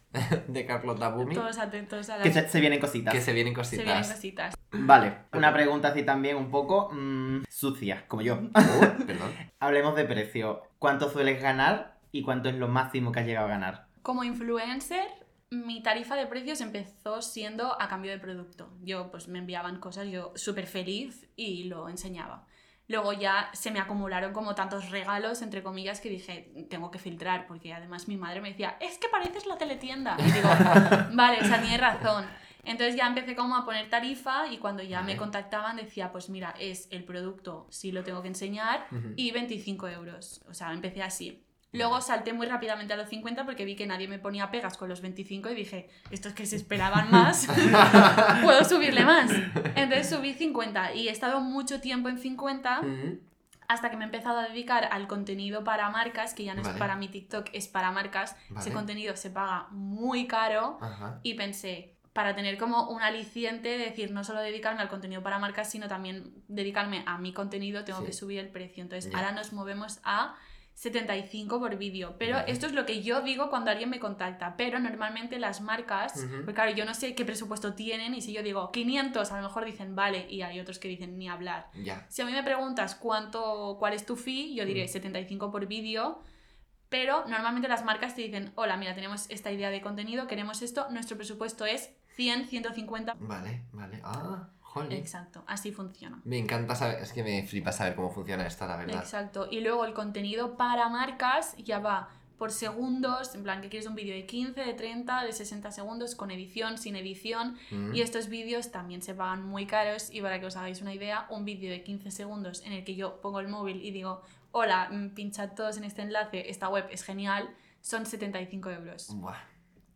de Carlota Bumi, Todos atentos a las... Que se, se vienen cositas. que se vienen Se vienen cositas. cositas. Vale, una pregunta así también un poco mm, sucia, como yo. Uh, perdón. Hablemos de precio. ¿Cuánto sueles ganar y cuánto es lo máximo que has llegado a ganar? Como influencer, mi tarifa de precios empezó siendo a cambio de producto. Yo, pues me enviaban cosas, yo súper feliz y lo enseñaba. Luego ya se me acumularon como tantos regalos, entre comillas, que dije, tengo que filtrar, porque además mi madre me decía, es que pareces la teletienda. Y digo, vale, o sea, tienes razón. Entonces ya empecé como a poner tarifa y cuando ya me contactaban decía, pues mira, es el producto, sí lo tengo que enseñar, y 25 euros. O sea, empecé así. Luego salté muy rápidamente a los 50 porque vi que nadie me ponía pegas con los 25 y dije, estos que se esperaban más, puedo subirle más. Entonces subí 50 y he estado mucho tiempo en 50 Ujú. hasta que me he empezado a dedicar al contenido para marcas, que ya no Vale. es para mi TikTok, es para marcas. Ese contenido se paga muy caro Ajá. y pensé, para tener como un aliciente de decir, no solo dedicarme al contenido para marcas, sino también dedicarme a mi contenido, tengo Sí. que subir el precio. Entonces Ya. ahora nos movemos a 75 por vídeo. Pero Vale. esto es lo que yo digo cuando alguien me contacta. Pero normalmente las marcas, Ujú. porque claro, yo no sé qué presupuesto tienen y si yo digo 500, a lo mejor dicen vale y hay otros que dicen ni hablar. Si a mí me preguntas cuánto, cuál es tu fee, yo diré Mm. 75 por vídeo. Pero normalmente las marcas te dicen, hola, mira, tenemos esta idea de contenido, queremos esto, nuestro presupuesto es 100, 150. Vale, vale. Ah, Exacto, así funciona. Me encanta saber, es que me flipa saber cómo funciona esto, la verdad. Exacto. Y luego el contenido para marcas ya va por segundos, en plan que quieres un vídeo de 15, de 30, de 60 segundos, con edición, sin edición. Mm. Y estos vídeos también se pagan muy caros y para que os hagáis una idea, un vídeo de 15 segundos en el que yo pongo el móvil y digo, hola, mm, pinchad todos en este enlace, esta web es genial, son 75 euros. Buah.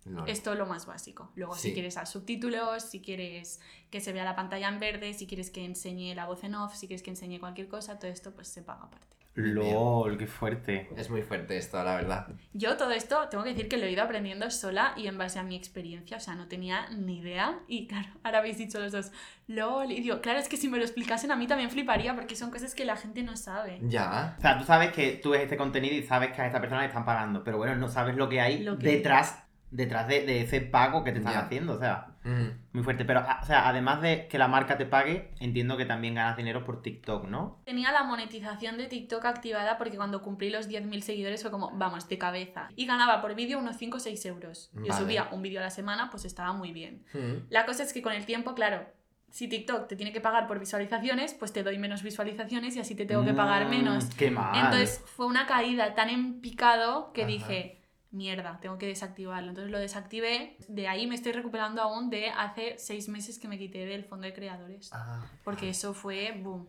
Lol. Esto es lo más básico. Luego, Sí. si quieres a subtítulos, si quieres que se vea la pantalla en verde, si quieres que enseñe la voz en off, si quieres que enseñe cualquier cosa, todo esto pues se paga aparte. LOL, qué fuerte. Es muy fuerte esto, la verdad. Yo todo esto tengo que decir que lo he ido aprendiendo sola y en base a mi experiencia, o sea, no tenía ni idea y claro, ahora habéis dicho los dos, lol, y digo, claro, es que si me lo explicasen a mí también fliparía porque son cosas que la gente no sabe. Ya. O sea, tú sabes que tú ves este contenido y sabes que a esta persona le están pagando, pero bueno, no sabes lo que hay Lo que- detrás, detrás de, de ese pago que te están haciendo, o sea, Mm. muy fuerte. Pero, a- o sea, además de que la marca te pague, entiendo que también ganas dinero por TikTok, ¿no? Tenía la monetización de TikTok activada porque cuando cumplí los 10.000 seguidores fue como, vamos, de cabeza. Y ganaba por vídeo unos 5 o 6 euros. Yo Vale. subía un vídeo a la semana, pues estaba muy bien. Mm. La cosa es que con el tiempo, claro, si TikTok te tiene que pagar por visualizaciones, pues te doy menos visualizaciones y así te tengo que pagar Mm, menos. Qué mal. Entonces fue una caída tan en picado que Ajá. dije, mierda, tengo que desactivarlo. Entonces lo desactivé. De ahí me estoy recuperando aún de hace seis meses que me quité del fondo de creadores. Ah. Porque eso fue boom.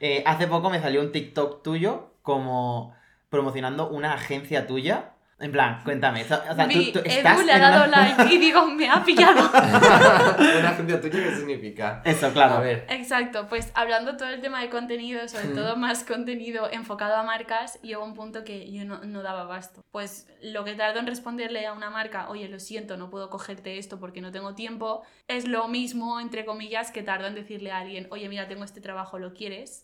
Eh, hace poco me salió un TikTok tuyo como promocionando una agencia tuya. En plan, cuéntame. O sea, tú- Vi, tú estás Edu le ha dado una- like y digo, me ha pillado. Una agencia tuya, ¿qué significa? Eso, claro. A ver. Exacto, pues hablando todo el tema de contenido, sobre Mm. todo más contenido enfocado a marcas, llegó un punto que yo no, no daba abasto. Pues lo que tardo en responderle a una marca, oye, lo siento, no puedo cogerte esto porque no tengo tiempo, es lo mismo, entre comillas, que tardo en decirle a alguien, oye, mira, tengo este trabajo, ¿lo quieres?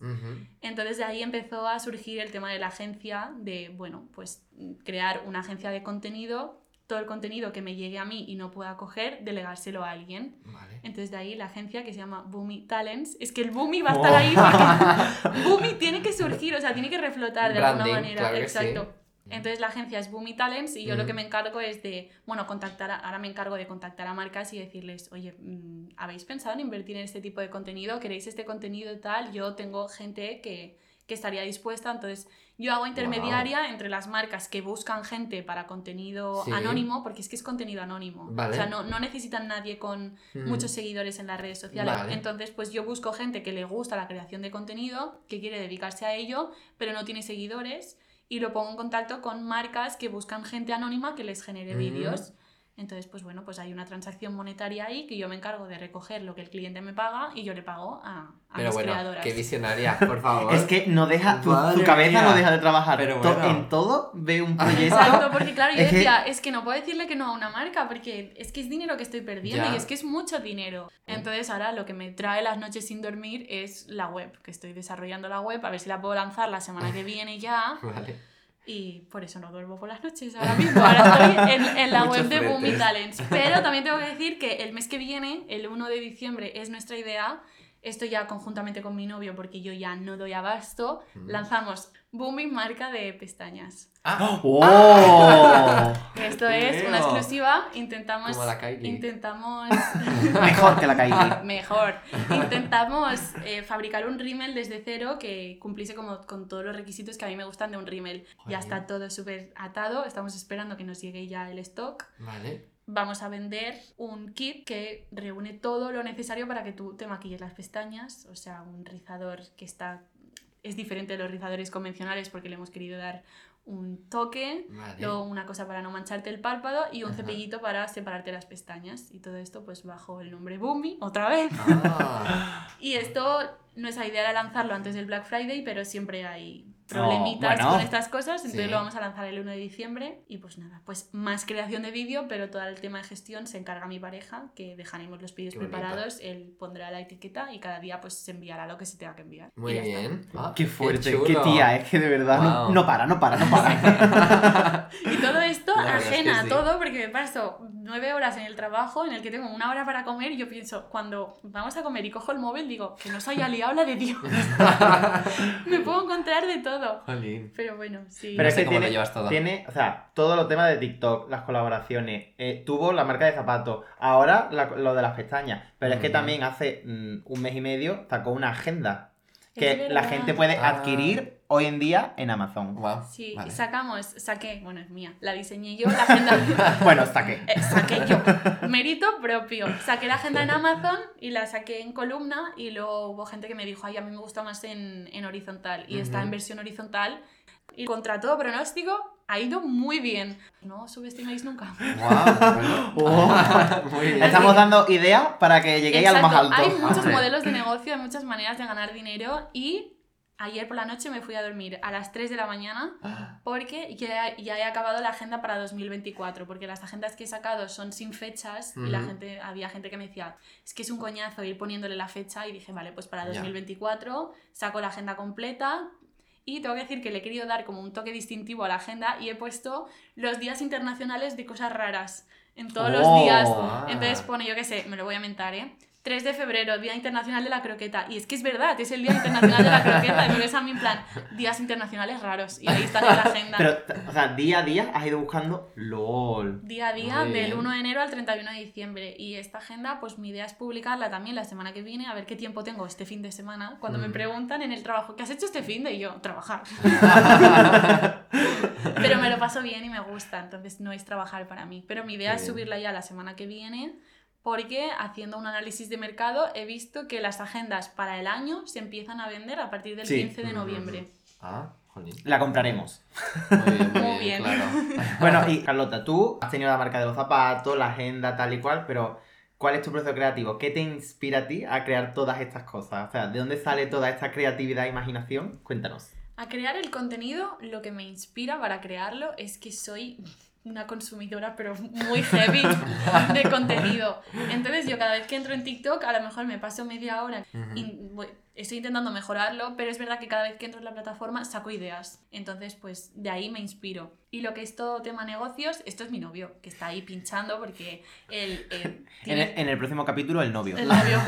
Entonces de ahí empezó a surgir el tema de la agencia, de, bueno, pues crear una agencia de contenido, todo el contenido que me llegue a mí y no pueda coger, delegárselo a alguien. Vale. Entonces de ahí la agencia que se llama Boomy Talents. Es que el Boomy va a estar ahí porque Boomy tiene que surgir, o sea, tiene que reflotar de Branding, alguna manera. claro que sí. Exacto. Entonces la agencia es Boomy Talents y yo lo Mm. que me encargo es de, bueno, contactar, a- ahora me encargo de contactar a marcas y decirles, oye, mm, ¿habéis pensado en invertir en este tipo de contenido? ¿Queréis este contenido y tal? Yo tengo gente que, que estaría dispuesta, entonces yo hago intermediaria entre las marcas que buscan gente para contenido Sí. anónimo, porque es que es contenido anónimo. Vale. O sea, no, no necesitan nadie con Mm. muchos seguidores en las redes sociales. Vale. Entonces, pues yo busco gente que le gusta la creación de contenido, que quiere dedicarse a ello, pero no tiene seguidores. y lo pongo en contacto con marcas que buscan gente anónima que les genere Mm. vídeos. Entonces, pues bueno, pues hay una transacción monetaria ahí que yo me encargo de recoger lo que el cliente me paga y yo le pago a, a Pero mis bueno, creadoras. qué visionaria, por favor. Es que no deja, tu, cabeza mía. no deja de trabajar. Pero To- bueno. En todo ve un proyecto. Exacto, porque claro, yo decía, es que no puedo decirle que no a una marca, porque es que es dinero que estoy perdiendo Ya. y es que es mucho dinero. Entonces ahora lo que me trae las noches sin dormir es la web, que estoy desarrollando la web, a ver si la puedo lanzar la semana que viene ya. Vale. Y por eso no duermo por las noches ahora mismo. Ahora estoy en, en la web de frentes. Talents. Pero también tengo que decir que el mes que viene, el 1 de diciembre, es nuestra idea. Esto ya conjuntamente con mi novio, porque yo ya no doy abasto, Mm. lanzamos Booming marca de pestañas. Ah, ¡Oh! Esto es una exclusiva. Intentamos. Como la Kylie. Intentamos. Mejor que la Kylie. Mejor. Intentamos eh, fabricar un rímel desde cero que cumpliese como con todos los requisitos que a mí me gustan de un rímel. Ya está todo súper atado. Estamos esperando que nos llegue ya el stock. vale. Vamos a vender un kit que reúne todo lo necesario para que tú te maquilles las pestañas. O sea, un rizador que está. Es diferente de los rizadores convencionales porque le hemos querido dar un toque. Vale. Luego una cosa para no mancharte el párpado y un Ajá. cepillito para separarte las pestañas. Y todo esto pues bajo el nombre Boomy, otra vez. Ah, Y esto, nuestra idea era lanzarlo antes del Black Friday, pero siempre hay problemitas bueno. con estas cosas, entonces Sí. lo vamos a lanzar el 1 de diciembre. Y pues nada, pues más creación de vídeo, pero todo el tema de gestión se encarga mi pareja, que dejaremos los vídeos preparados, él pondrá la etiqueta y cada día pues se enviará lo que se tenga que enviar. Muy bien. Ah, Qué fuerte, qué, tía, es que de verdad no, Wow. no para, no para, no para. Y todo esto La verdad es que ajena sí. todo, porque me paso nueve horas en el trabajo en el que tengo una hora para comer y yo pienso, cuando vamos a comer y cojo el móvil, digo, que no se haya liado la de Dios. me puedo encontrar de todo. Jolín. Pero bueno, sí. Pero No es sé que cómo lo tiene, llevas todo. tiene, o sea, todo los temas de TikTok, las colaboraciones, eh, tuvo la marca de zapatos, ahora la- lo de las pestañas, pero es que Ujú. también hace mm, un mes y medio sacó una agenda que la gente puede Ah. Hoy en día en Amazon. Wow. Sí, vale. sacamos, saqué, bueno, es mía, la diseñé yo, la agenda. Bueno, saqué. Eh, saqué yo, mérito propio. Saqué la agenda en Amazon y la saqué en columna y luego hubo gente que me dijo, ay, a mí me gusta más en, en horizontal y está Ujú. en versión horizontal. Y contra todo pronóstico, ha ido muy bien. No subestiméis nunca. Wow, bueno. Oh. muy bien. Estamos dando ideas para que lleguéis a lo más alto. Hay muchos modelos de negocio, hay muchas maneras de ganar dinero y ayer por la noche me fui a dormir a las 3 de la mañana Ah, porque ya, ya he acabado la agenda para 2024, porque las agendas que he sacado son sin fechas y la gente, había gente que me decía, es que es un coñazo ir poniéndole la fecha y dije, vale, pues para Ya. 2024 saco la agenda completa y tengo que decir que le he querido dar como un toque distintivo a la agenda y he puesto los días internacionales de cosas raras en todos los Oh. días. Ah. Entonces pone, yo qué sé, me lo voy a mentar, ¿eh? 3 de febrero, Día Internacional de la Croqueta. Y es que es verdad, es el Día Internacional de la Croqueta. Y me ves a mí en plan, días internacionales raros. Y ahí están en la agenda. Pero, o sea, día a día has ido buscando LOL. Día a día, del bien. 1 de enero al 31 de diciembre. Y esta agenda, pues mi idea es publicarla también la semana que viene, a ver qué tiempo tengo este fin de semana. Cuando me Mm. preguntan en el trabajo, ¿qué has hecho este fin de? Y yo, trabajar. Pero me lo paso bien y me gusta, entonces no es trabajar para mí. Pero mi idea es subirla ya la semana que viene, porque haciendo un análisis de mercado he visto que las agendas para el año se empiezan a vender a partir del Sí. 15 de noviembre. Ah, jolín. La compraremos. Muy bien, muy, Muy bien, bien. claro. Bueno, y Carlota, tú has tenido la marca de los zapatos, la agenda, tal y cual, pero ¿cuál es tu proceso creativo? ¿Qué te inspira a ti a crear todas estas cosas? O sea, ¿de dónde sale toda esta creatividad e imaginación? Cuéntanos. A crear el contenido, lo que me inspira para crearlo es que soy una consumidora, pero muy heavy de contenido. Entonces yo cada vez que entro en TikTok, a lo mejor me paso media hora y voy- estoy intentando mejorarlo, pero es verdad que cada vez que entro en la plataforma saco ideas. Entonces, pues de ahí me inspiro. Y lo que es todo tema negocios, esto es mi novio, que está ahí pinchando porque él eh, En tiene... el, en el próximo capítulo, el novio. el novio.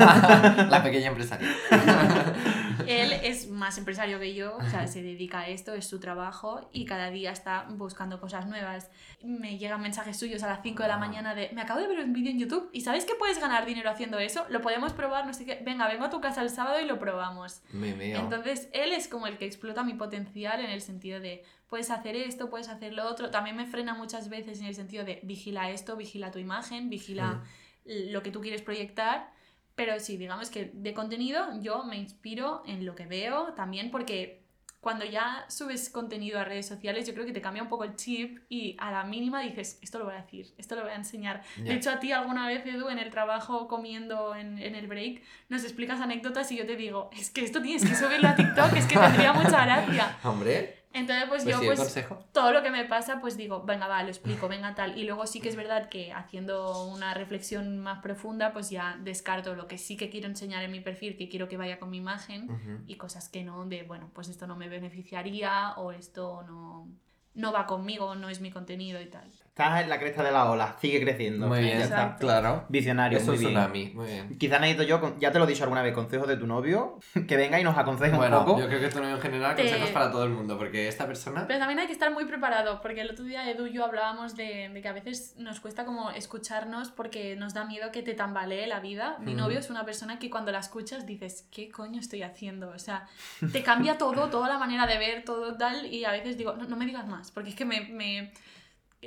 La pequeña empresaria. Él es más empresario que yo, o sea, se dedica a esto, es su trabajo y cada día está buscando cosas nuevas. Me llegan mensajes suyos a las 5 de la Ah. mañana de, me acabo de ver un vídeo en YouTube y ¿sabes que puedes ganar dinero haciendo eso? Lo podemos probar, no sé qué. Venga, vengo a tu casa el sábado y lo probamos. Me. Entonces, él es como el que explota mi potencial en el sentido de, puedes hacer esto, puedes hacer lo otro. También me frena muchas veces en el sentido de, vigila esto, vigila tu imagen, vigila lo que tú quieres proyectar. Pero sí, digamos que de contenido yo me inspiro en lo que veo también porque cuando ya subes contenido a redes sociales, yo creo que te cambia un poco el chip y a la mínima dices, esto lo voy a decir, esto lo voy a enseñar. Ya. De hecho, a ti alguna vez, Edu, en el trabajo comiendo en, en el break, nos explicas anécdotas y yo te digo, es que esto tienes que subirlo a TikTok, es que tendría mucha gracia. Hombre, Entonces, pues, pues yo pues consejo. todo lo que me pasa, pues digo, venga, va, lo explico, venga tal. Y luego sí que es verdad que haciendo una reflexión más profunda, pues ya descarto lo que sí que quiero enseñar en mi perfil, que quiero que vaya con mi imagen, y cosas que no, de, bueno, pues esto no me beneficiaría o esto no, no va conmigo, no es mi contenido y tal. Estás en la cresta de la ola, sigue creciendo. Muy bien, está. Claro. Visionario, Eso muy es bien. tsunami, muy bien. Quizá necesito yo, ya te lo he dicho alguna vez, consejos de tu novio, que venga y nos aconseje un Bueno, poco. yo creo que esto no en general Te- consejos para todo el mundo, porque esta persona... Pero también hay que estar muy preparado, porque el otro día Edu y yo hablábamos de, de que a veces nos cuesta como escucharnos porque nos da miedo que te tambalee la vida. Mi Ujú. novio es una persona que cuando la escuchas dices, ¿qué coño estoy haciendo? O sea, te cambia todo, toda la manera de ver, todo tal, y a veces digo, no, no me digas más, porque es que me... me-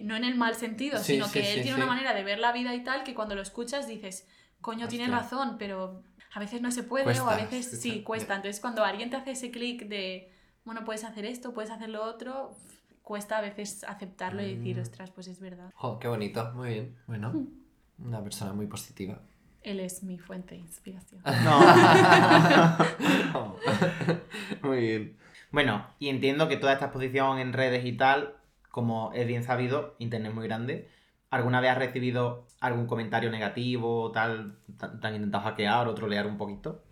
no en el mal sentido, Sí, sino sí, que él sí, tiene sí. una manera de ver la vida y tal que cuando lo escuchas dices, coño, tienes Hostia. razón, pero a veces no se puede o a veces sí, cuesta. Entonces cuando alguien te hace ese clic de, bueno, puedes hacer esto, puedes hacer lo otro, cuesta a veces aceptarlo y decir, Mm. ostras, pues es verdad. Jo, qué bonito, muy bien. Bueno, una persona muy positiva. Él es mi fuente de inspiración. No. muy bien. Bueno, y entiendo que toda esta exposición en redes y tal, como es bien sabido, internet es muy grande. ¿Alguna vez has recibido algún comentario negativo o tal? ¿Te han intentado hackear o trolear un poquito?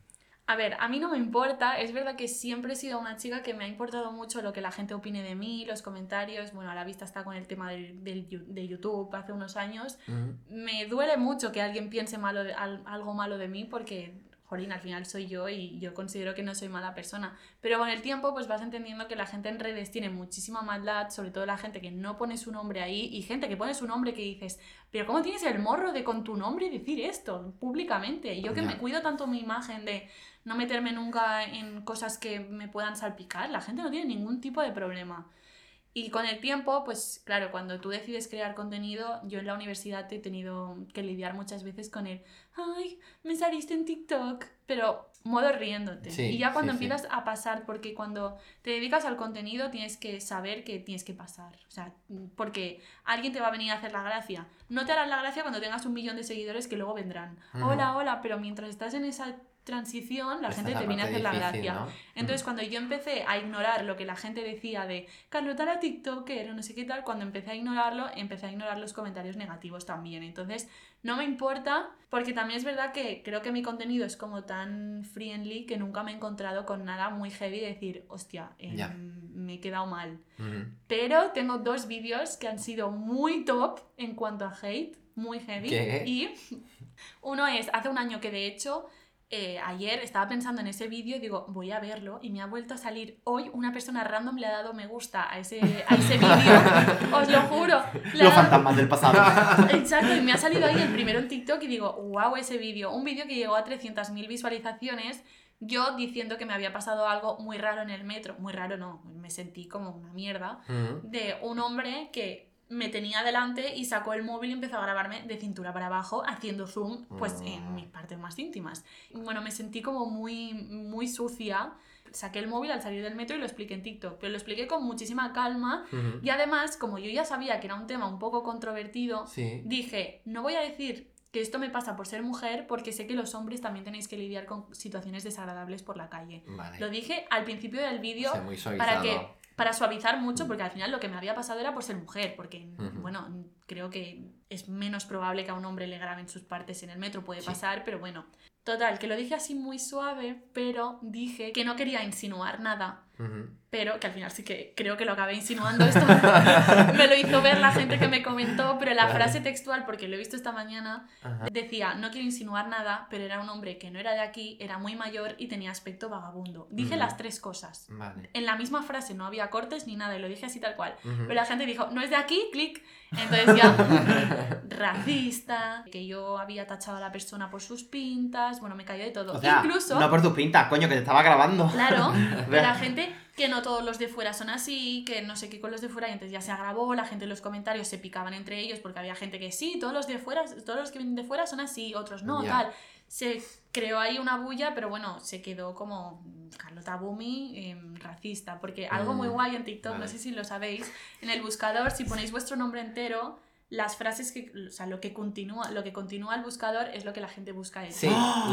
A ver, a mí no me importa, es verdad que siempre he sido una chica que me ha importado mucho lo que la gente opine de mí, los comentarios, bueno, a la vista está con el tema del, de YouTube hace unos años, me duele mucho que alguien piense malo de- al- algo malo de mí porque, jolín, al final soy yo y yo considero que no soy mala persona. Pero con el tiempo pues vas entendiendo que la gente en redes tiene muchísima maldad, sobre todo la gente que no pone su nombre ahí y gente que pone su nombre que dices, pero ¿cómo tienes el morro de con tu nombre decir esto públicamente? Y yo que me cuido tanto mi imagen de no meterme nunca en cosas que me puedan salpicar, la gente no tiene ningún tipo de problema. Y con el tiempo, pues claro, cuando tú decides crear contenido, yo en la universidad he tenido que lidiar muchas veces con el, ay, me saliste en TikTok, pero modo riéndote. Sí, y ya cuando sí, sí. empiezas a pasar, porque cuando te dedicas al contenido tienes que saber que tienes que pasar. O sea, porque alguien te va a venir a hacer la gracia. No te harán la gracia cuando tengas un millón de seguidores que luego vendrán. Hola, hola, pero mientras estás en esa transición, la gente te viene a hacer la gracia. ¿no? Entonces, cuando yo empecé a ignorar lo que la gente decía de Carlota la TikToker o no sé qué tal, cuando empecé a ignorarlo, empecé a ignorar los comentarios negativos también. Entonces, no me importa, porque también es verdad que creo que mi contenido es como tan friendly que nunca me he encontrado con nada muy heavy de decir, hostia, Ya. me he quedado mal. Pero tengo dos vídeos que han sido muy top en cuanto a hate, muy heavy. ¿Qué? Y uno es, hace un año que de hecho, eh, ayer estaba pensando en ese vídeo y digo, voy a verlo. Y me ha vuelto a salir hoy una persona random le ha dado me gusta a ese, a ese vídeo. Os lo juro. Le ha Los dado- fantasmas del pasado. Exacto, y me ha salido ahí el primero en TikTok y digo, wow, ese vídeo. Un vídeo que llegó a 300.000 visualizaciones, yo diciendo que me había pasado algo muy raro en el metro. Muy raro no, me sentí como una mierda. De un hombre que me tenía delante y sacó el móvil y empezó a grabarme de cintura para abajo haciendo zoom pues Mm. en mis partes más íntimas. Bueno, me sentí como muy, muy sucia. Saqué el móvil al salir del metro y lo expliqué en TikTok, pero lo expliqué con muchísima calma y además, como yo ya sabía que era un tema un poco controvertido, Sí. dije, no voy a decir que esto me pasa por ser mujer porque sé que los hombres también tenéis que lidiar con situaciones desagradables por la calle. Vale. Lo dije al principio del vídeo O sea, muy para que para suavizar mucho porque al final lo que me había pasado era por ser mujer porque bueno creo que es menos probable que a un hombre le graben sus partes en el metro puede Sí. pasar pero bueno total que lo dije así muy suave pero dije que no quería insinuar nada Pero que al final sí que creo que lo acabé insinuando esto me lo hizo ver la gente que me comentó pero la Vale. frase textual porque lo he visto esta mañana Ajá. Decía, no quiero insinuar nada, pero era un hombre que no era de aquí, era muy mayor y tenía aspecto vagabundo. Dije las tres cosas. Vale. En la misma frase no había cortes ni nada, y lo dije así tal cual. Ujú. Pero la gente dijo, no es de aquí, clic. Entonces ya, racista, que yo había tachado a la persona por sus pintas, bueno, me cayó de todo. O sea, Incluso, no por tus pintas, coño, que te estaba grabando. claro, la gente que no todos los de fuera son así, que no sé qué con los de fuera, y entonces ya se agravó, la gente en los comentarios se picaban entre ellos porque había gente que sí, todos los de fuera, todos los que vienen de fuera son así, otros no, tal. se creó ahí una bulla, pero bueno, se quedó como Carlota Bumi em, racista, porque algo muy Mm, guay en TikTok, vale. no sé si lo sabéis, en el buscador, si ponéis vuestro nombre entero, las frases que, o sea, lo que continúa, lo que continúa el buscador es lo que la gente busca ti. Sí,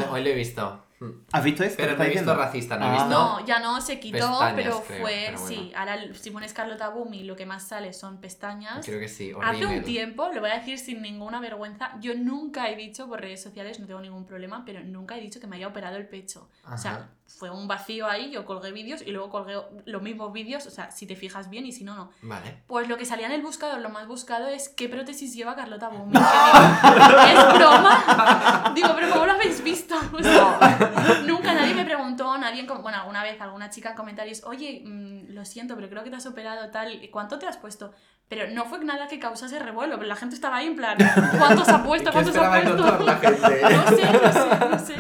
hoy lo he visto. ¿Has visto esto? Pero ¿Qué no he visto diciendo? racista, no he Ah. visto. No, ya no, se quitó, Pestañas, pero creo, fue, pero bueno. sí, ahora si pones Carlota Bumi, lo que más sale son pestañas. Creo que sí. Hace un tiempo, lo voy a decir sin ninguna vergüenza, yo nunca he dicho por redes sociales, no tengo ningún problema, pero nunca he dicho que me haya operado el pecho. O sea, fue un vacío ahí, yo colgué vídeos y luego colgué los mismos vídeos, o sea, si te fijas bien y si no, no. Vale. Pues lo que salía en el buscador, lo más buscado es ¿qué prótesis lleva Carlota Bumi? ¿Es broma? Digo, pero ¿cómo lo habéis visto? O sea, nunca nadie me preguntó, nadie, bueno, alguna vez alguna chica en comentarios, oye, mm, lo siento, pero creo que te has operado tal, ¿cuánto te has puesto? Pero no fue nada que causase revuelo, pero la gente estaba ahí en plan, ¿cuántos ha puesto? ¿Qué ¿Cuántos ha puesto? encontrar la gente? No sé, no sé, no sé.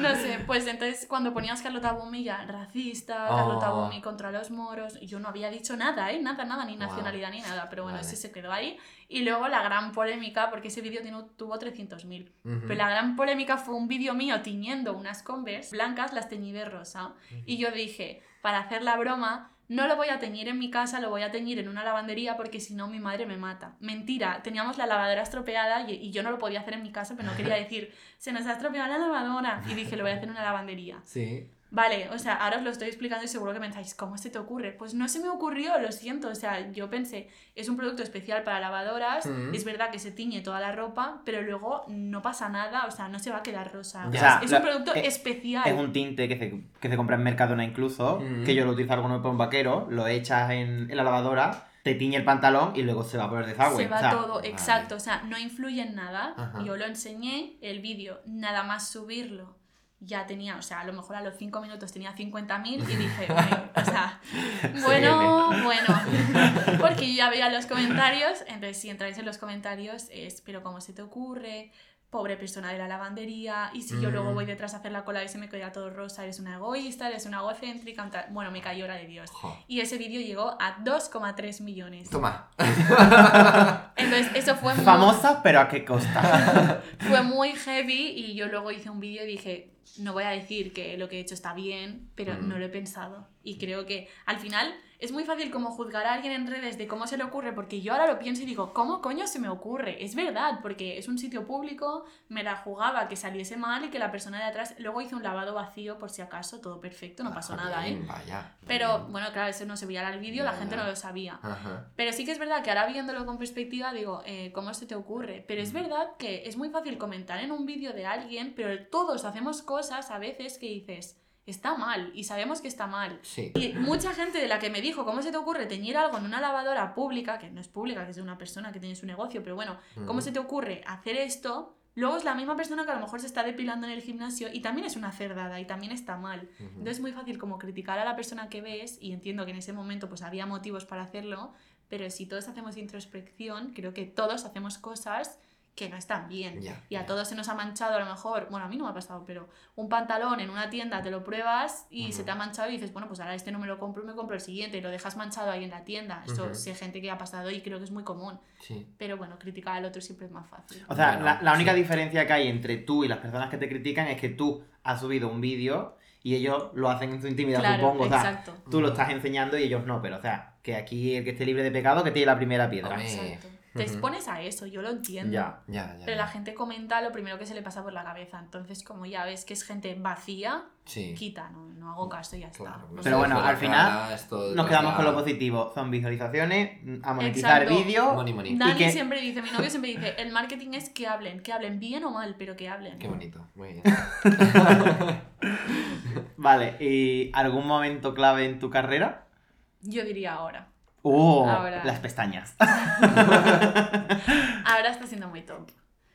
No sé, pues entonces cuando ponías Carlota Bumi ya racista, Carlota Oh. Bumi contra los moros, yo no había dicho nada, ¿eh? Nada, nada, ni Wow. nacionalidad ni nada, pero bueno, Vale. ese se quedó ahí. Y luego la gran polémica, porque ese vídeo tuvo 300.000, Ujú. pero la gran polémica fue un vídeo mío tiñendo unas Converse blancas, las teñí de rosa. Y yo dije, para hacer la broma, no lo voy a teñir en mi casa, lo voy a teñir en una lavandería porque si no mi madre me mata. Mentira, teníamos la lavadora estropeada y, y yo no lo podía hacer en mi casa, pero no quería decir, se nos ha estropeado la lavadora. Y dije, lo voy a hacer en una lavandería. Sí. Vale, o sea, ahora os lo estoy explicando y seguro que pensáis, ¿cómo se te ocurre? Pues no se me ocurrió, lo siento. O sea, yo pensé, es un producto especial para lavadoras, Mm. es verdad que se tiñe toda la ropa, pero luego no pasa nada, o sea, no se va a quedar rosa. Ya. O sea, es un producto es- especial. Es un tinte que se, que se compra en Mercadona incluso, Mm. que yo lo utilizo alguno para un vaquero, lo echas en, en la lavadora, te tiñe el pantalón y luego se va por el desagüe. Se va o sea, todo, vale. exacto, o sea, no influye en nada. Ajá. Yo lo enseñé, el vídeo, nada más subirlo, ya tenía, o sea, a lo mejor a los 5 minutos tenía 50.000 y dije, "Bueno, o sea, bueno, bueno, porque yo ya veía los comentarios, entonces si entráis en los comentarios es, pero ¿cómo se te ocurre? Pobre persona de la lavandería, y si yo luego Mm. voy detrás a hacer la cola y se me queda todo rosa, eres una egoísta, eres una egocéntrica, bueno, me cayó la de Dios. Jo. Y ese vídeo llegó a 2,3 millones. Toma. Entonces, eso fue muy, Famosa, pero ¿a qué costa? fue muy heavy y yo luego hice un vídeo y dije, no voy a decir que lo que he hecho está bien, pero Mm. no lo he pensado. Y creo que al final es muy fácil como juzgar a alguien en redes de cómo se le ocurre, porque yo ahora lo pienso y digo, ¿cómo coño se me ocurre? Es verdad, porque es un sitio público, me la jugaba que saliese mal y que la persona de atrás luego hizo un lavado vacío por si acaso, todo perfecto, no pasó nada, ¿eh? Vaya. Pero bueno, claro, eso no se veía el vídeo, la gente no lo sabía. Ajá. Pero sí que es verdad que ahora viéndolo con perspectiva digo, eh, ¿cómo se te ocurre? Pero es verdad que es muy fácil comentar en un vídeo de alguien, pero todos hacemos cosas a veces que dices, está mal y sabemos que está mal. Sí. Y mucha gente de la que me dijo, ¿cómo se te ocurre teñir algo en una lavadora pública, que no es pública, que es de una persona que tiene su negocio, pero bueno, ¿cómo Ujú. se te ocurre hacer esto? Luego es la misma persona que a lo mejor se está depilando en el gimnasio y también es una cerdada y también está mal. Entonces es muy fácil como criticar a la persona que ves y entiendo que en ese momento pues había motivos para hacerlo, pero si todos hacemos introspección, creo que todos hacemos cosas que no están bien. Ya, y a todos se nos ha manchado a lo mejor, bueno, a mí no me ha pasado, pero un pantalón en una tienda te lo pruebas y se te ha manchado y dices, bueno, pues ahora este no me lo compro me compro el siguiente y lo dejas manchado ahí en la tienda. Eso Ujú. sé gente que ha pasado y creo que es muy común. Sí. Pero bueno, criticar al otro siempre es más fácil. O sea, Bueno, la, la única sí. diferencia que hay entre tú y las personas que te critican es que tú has subido un vídeo y ellos lo hacen en su intimidad, Claro, supongo. O sea, exacto. tú lo estás enseñando y ellos no, pero o sea, que aquí el que esté libre de pecado que tiene la primera piedra. Exacto. Te expones a eso, yo lo entiendo. Ya. Ya, ya. Pero ya. la gente comenta lo primero que se le pasa por la cabeza. Entonces, como ya ves que es gente vacía, Sí. quita, no, no hago caso y ya está. Claro, No no Pero bueno, al final cara, Nos quedamos con lo positivo. Son visualizaciones, a monetizar vídeo. Dani que- siempre dice, mi novio siempre dice, el marketing es que hablen, que hablen bien o mal, pero que hablen. Qué bonito. Muy bien. Vale, ¿y algún momento clave en tu carrera? Yo diría ahora. Uh, Ahora. las pestañas. Ahora está siendo muy top.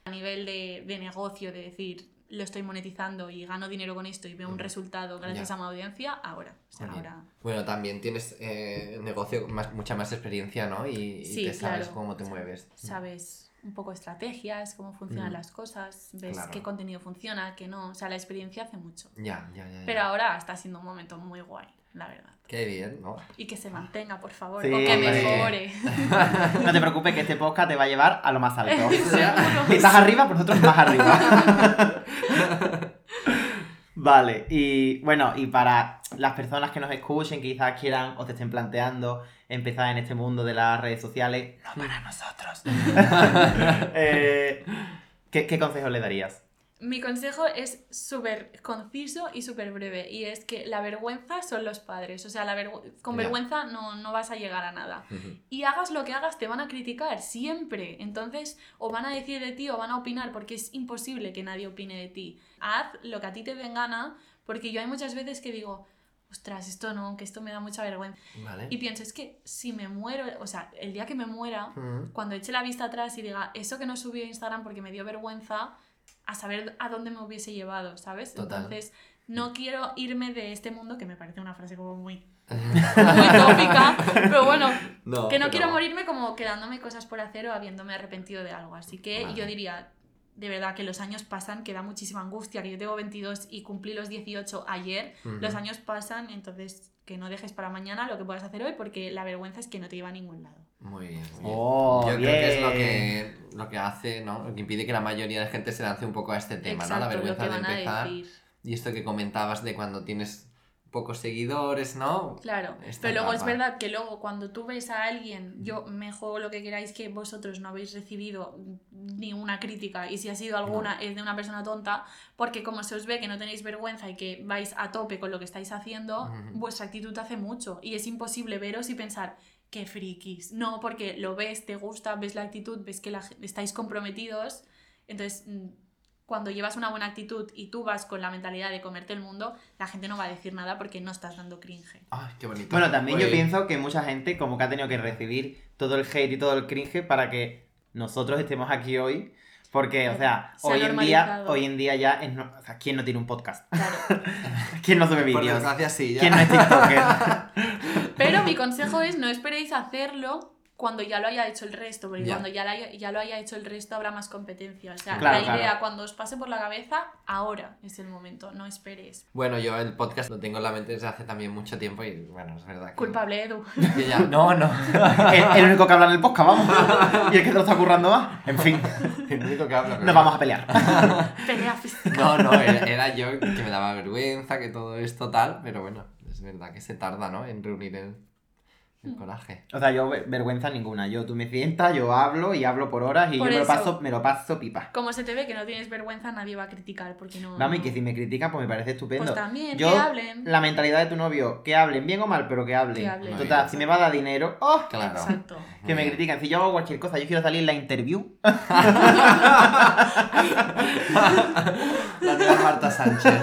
A nivel de, de negocio, de decir, lo estoy monetizando y gano dinero con esto y veo un Ujú. resultado gracias Ya. a mi audiencia, ahora. O sea, ahora. Bueno, también tienes eh, negocio, más, mucha más experiencia, ¿no? Y, y Sí, te sabes claro. cómo te mueves. sabes un poco estrategias, cómo funcionan Mm. las cosas, ves Claro. qué contenido funciona, qué no. O sea, la experiencia hace mucho. Ya, ya, ya. ya. Pero ahora está siendo un momento muy guay. La verdad. Qué bien, ¿no? Y que se mantenga, por favor, Sí, o que mejore. No te preocupes que este podcast te va a llevar a lo más alto. Estás arriba, pues nosotros más arriba. Vale, y bueno, y para las personas que nos escuchen, que quizás quieran o te estén planteando empezar en este mundo de las redes sociales, no para nosotros. Eh, ¿qué, qué consejo le darías? Mi consejo es súper conciso y súper breve. Y es que la vergüenza son los padres. O sea, la vergü- con vergüenza no, no vas a llegar a nada. Y hagas lo que hagas, te van a criticar siempre. Entonces, o van a decir de ti o van a opinar, porque es imposible que nadie opine de ti. Haz lo que a ti te den gana, porque yo hay muchas veces que digo, ostras, esto no, que esto me da mucha vergüenza. Vale. Y pienso, es que si me muero, o sea, el día que me muera, cuando eche la vista atrás y diga, eso que no subí a Instagram porque me dio vergüenza, a saber a dónde me hubiese llevado, ¿sabes? Total. Entonces, no quiero irme de este mundo, que me parece una frase como muy, muy tópica, pero bueno, No, que no pero- quiero morirme como quedándome cosas por hacer o habiéndome arrepentido de algo. Así que Vale. yo diría, de verdad, que los años pasan, que da muchísima angustia, que yo tengo 22 y cumplí los 18 ayer, los años pasan, entonces que no dejes para mañana lo que puedas hacer hoy, porque la vergüenza es que no te lleva a ningún lado. Muy bien, muy bien. Oh, Yo creo que es lo bien. que, lo que hace, ¿no? Lo que impide que la mayoría de gente se lance un poco a este tema, ¿no? La vergüenza de empezar. decir. Y esto que comentabas de cuando tienes pocos seguidores, ¿no? Claro, Esta pero luego es verdad que luego cuando tú ves a alguien, yo me juego lo que queráis que vosotros no habéis recibido ni una crítica y si ha sido alguna es de una persona tonta, porque como se os ve que no tenéis vergüenza y que vais a tope con lo que estáis haciendo, vuestra actitud hace mucho y es imposible veros y pensar qué frikis. No, porque lo ves, te gusta, ves la actitud, ves que la estáis comprometidos, entonces mm, cuando llevas una buena actitud y tú vas con la mentalidad de comerte el mundo, la gente no va a decir nada porque no estás dando cringe. Ay, qué bonito. Bueno, también yo pienso que mucha gente como que ha tenido que recibir todo el hate y todo el cringe para que nosotros estemos aquí hoy. Porque, o sea, Se hoy en, día, hoy en día ya es... no- o sea, ¿quién no tiene un podcast? Claro. ¿Quién no sube Por vídeos? desgracia, sí, ya. ¿Quién no es TikToker? Pero mi consejo es no esperéis hacerlo cuando ya lo haya hecho el resto, porque cuando ya, la haya- ya lo haya hecho el resto habrá más competencia. O sea, Claro, la idea claro. cuando os pase por la cabeza, ahora es el momento, no esperes. Bueno, yo el podcast lo tengo en la mente desde hace también mucho tiempo y bueno, es verdad que... Culpable, Edu. ya- No, no. el, el único que habla en el podcast, vamos. Y el que te lo está currando más. En fin, El único que habla, pero- nos vamos a pelear. Pelea física. No, no, era, era yo que me daba vergüenza, que todo esto tal, pero bueno, es verdad que se tarda, ¿no? En reunir el. El coraje. O sea, yo ver- vergüenza ninguna. Yo, tú me sientas, yo hablo y hablo por horas y Por yo me lo, paso, me lo paso pipa. Como se te ve que no tienes vergüenza, nadie va a criticar, porque no... Vamos, y que si me critican, pues me parece estupendo. Pues también, yo, que hablen. la mentalidad de tu novio, que hablen, bien o mal, pero que hablen. Que hablen. Total, bien. si me va a dar dinero, ¡oh! Claro. Exacto. Que me critican. Si yo hago cualquier cosa, yo quiero salir en la interview. La nueva Marta Sánchez.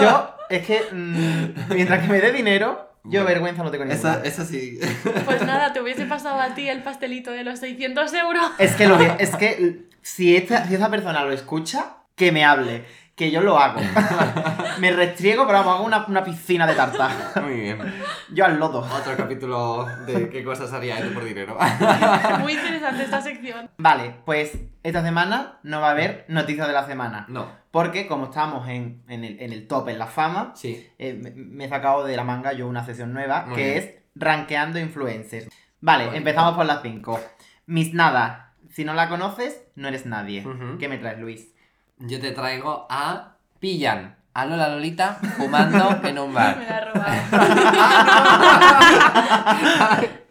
Yo, es que mm, mientras que me dé dinero, yo Bueno, vergüenza no tengo ninguna. Eso, eso sí. Pues nada, te hubiese pasado a ti el pastelito de los 600 euros. Es que, lo que- es que si, esta, si esa persona lo escucha, que me hable. Que yo lo hago. me restriego, pero vamos, hago una, una piscina de tarta. Muy bien. Yo al lodo. Otro capítulo de qué cosas haría Edu por dinero. Muy interesante esta sección. Vale, pues esta semana no va a haber noticias de la semana. No, Porque como estamos en, en el, en el top, en la fama, sí. eh, me, me he sacado de la manga yo una sesión nueva Muy que bien. es rankeando influencers. Vale, empezamos por las 5. Miss Nada. Si no la conoces, no eres nadie. ¿Qué me traes, Luis? Yo te traigo a Pillan. A Lola Lolita fumando en un Me bar. la he robado.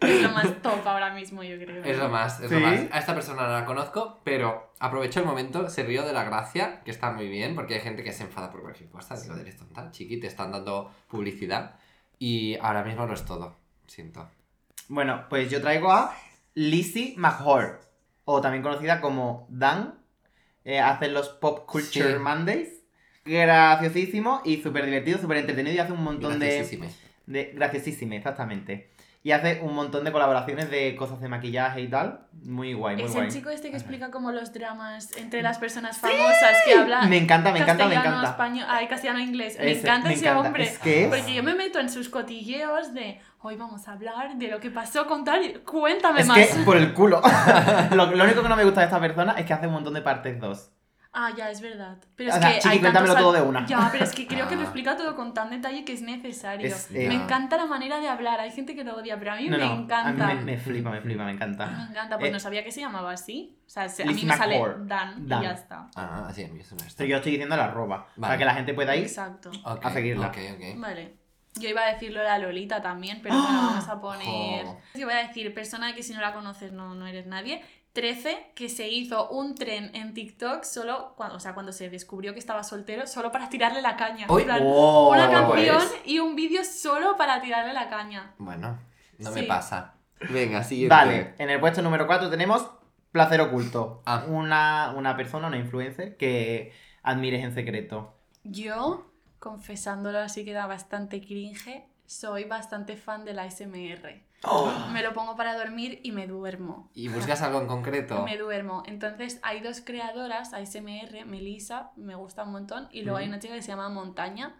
es lo más top ahora mismo, yo creo. Es lo más, es ¿Sí? lo más. A esta persona no la conozco, pero aprovecho el momento, se rió de la gracia, que está muy bien, porque hay gente que se enfada por cualquier cosa. Digo, eres tonta, chiqui, te están dando publicidad. Y ahora mismo no es todo, siento. Bueno, pues yo traigo a Lizzie McHore, o también conocida como Dan. Eh, hace los Pop Culture Sí. Mondays. Graciosísimo y súper divertido, súper entretenido y hace un montón de... De... Graciosísimo, exactamente. Y hace un montón de colaboraciones de cosas de maquillaje y tal. Muy guay, muy Es guay. el chico este que explica como los dramas entre las personas famosas que habla Me encanta, me encanta, me encanta. español, ay, castellano, inglés. Me Ese, encanta me ese encanta. hombre. Es que es- Porque yo me meto en sus cotilleos de hoy vamos a hablar de lo que pasó con tal. Cuéntame Es más. que por el culo. lo, lo único que no me gusta de esta persona es que hace un montón de partes 2. Ah, ya, es verdad. Pero O es sea, que chiqui, hay cuéntamelo tantos todo de una. Ya, pero es que creo que lo Ah. explica todo con tan detalle que es necesario. Es, eh, Me Ya. encanta la manera de hablar. Hay gente que lo odia, pero a mí No, me no, encanta. A mí me, me flipa, me flipa, me Me encanta. encanta, pues Eh, no sabía que se llamaba así. O sea, se- a mí me sale. Dan, Dan. y ya está. Ah, así empiezo esto. Esto yo estoy diciendo la arroba. Para Vale. que la gente pueda ir. Exacto. Ok, a seguirla. Ok, ok. Vale. Yo iba a decirlo la Lolita también, pero bueno, vamos a poner. Yo voy a decir, persona que si no la conoces no, no eres nadie. 13, que se hizo un tren en TikTok solo cuando, o sea, cuando se descubrió que estaba soltero, solo para tirarle la caña. En Uy, plan, Oh, una pues. canción y un vídeo solo para tirarle la caña. Bueno, no me pasa. Venga, siguiente. Vale, en el puesto número 4 tenemos placer oculto. Ah. Una, una persona, una influencer que admires en secreto. Yo, confesándolo así que da bastante cringe, soy bastante fan de la SMR. Me lo pongo para dormir y me duermo. ¿Y buscas algo en concreto? Me duermo. Entonces hay dos creadoras, ASMR, Melissa, me gusta un montón, y luego hay una chica que se llama Montaña,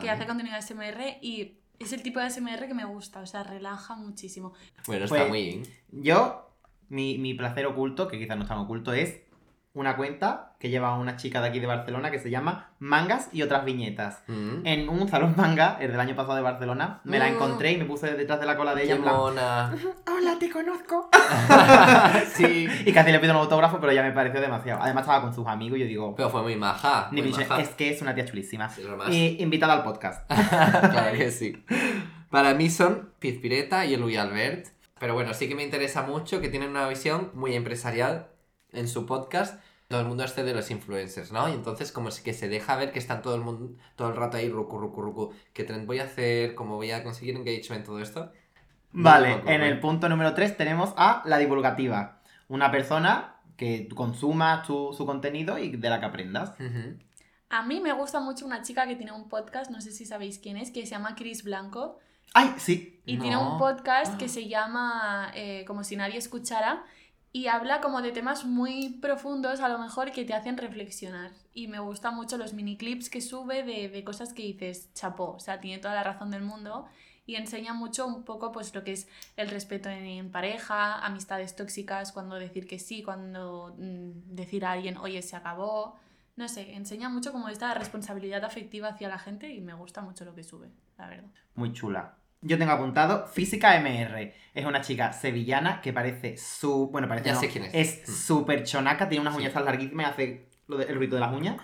que hace contenido ASMR y es el tipo de ASMR que me gusta, o sea, relaja muchísimo. Bueno, Pues- está muy bien. Yo, mi, mi placer oculto, que quizás no es tan oculto, es una cuenta que lleva una chica de aquí de Barcelona que se llama Mangas y otras viñetas. Mm. En un salón manga, el del año pasado de Barcelona, me la Mm. encontré y me puse detrás de la cola de ella Qué en plan, mona. ¡Hola, te conozco! sí. Y casi le pido un autógrafo, pero ya me pareció demasiado. Además estaba con sus amigos y yo digo, Pero fue muy maja. ni muy maja. es que es una tía chulísima. Es lo más. Y invitada al podcast. claro que sí. Para mí son Pizpireta y Eluy Albert. Pero bueno, sí que me interesa mucho que tienen una visión muy empresarial en su podcast. Todo el mundo este de los influencers, ¿no? Y entonces como es que se deja ver que están todo el mundo, todo el rato ahí, rucu, rucu, rucu. ¿Qué trend voy a hacer? ¿Cómo voy a conseguir engagement? Todo esto. No Vale, en el punto número 3 tenemos a la divulgativa. Una persona que consuma tu- su contenido y de la que aprendas. A mí me gusta mucho una chica que tiene un podcast, no sé si sabéis quién es, que se llama Chris Blanco. ¡Ay, sí! Y No. tiene un podcast que Ah. se llama eh, Como si nadie escuchara y habla como de temas muy profundos a lo mejor que te hacen reflexionar. Y me gustan mucho los mini clips que sube de, de cosas que dices, chapó, o sea, tiene toda la razón del mundo y enseña mucho un poco pues lo que es el respeto en, en pareja, amistades tóxicas, cuando decir que sí, cuando mm, decir a alguien, oye, se acabó. No sé, enseña mucho como esta responsabilidad afectiva hacia la gente y me gusta mucho lo que sube, la verdad. Muy chula. Yo tengo apuntado Física MR. Es una chica sevillana que parece su. Bueno, parece. Ya no, sé quién es. Es Mm. súper chonaca, tiene unas Sí. uñas larguísimas y hace lo de- el ruido de las uñas.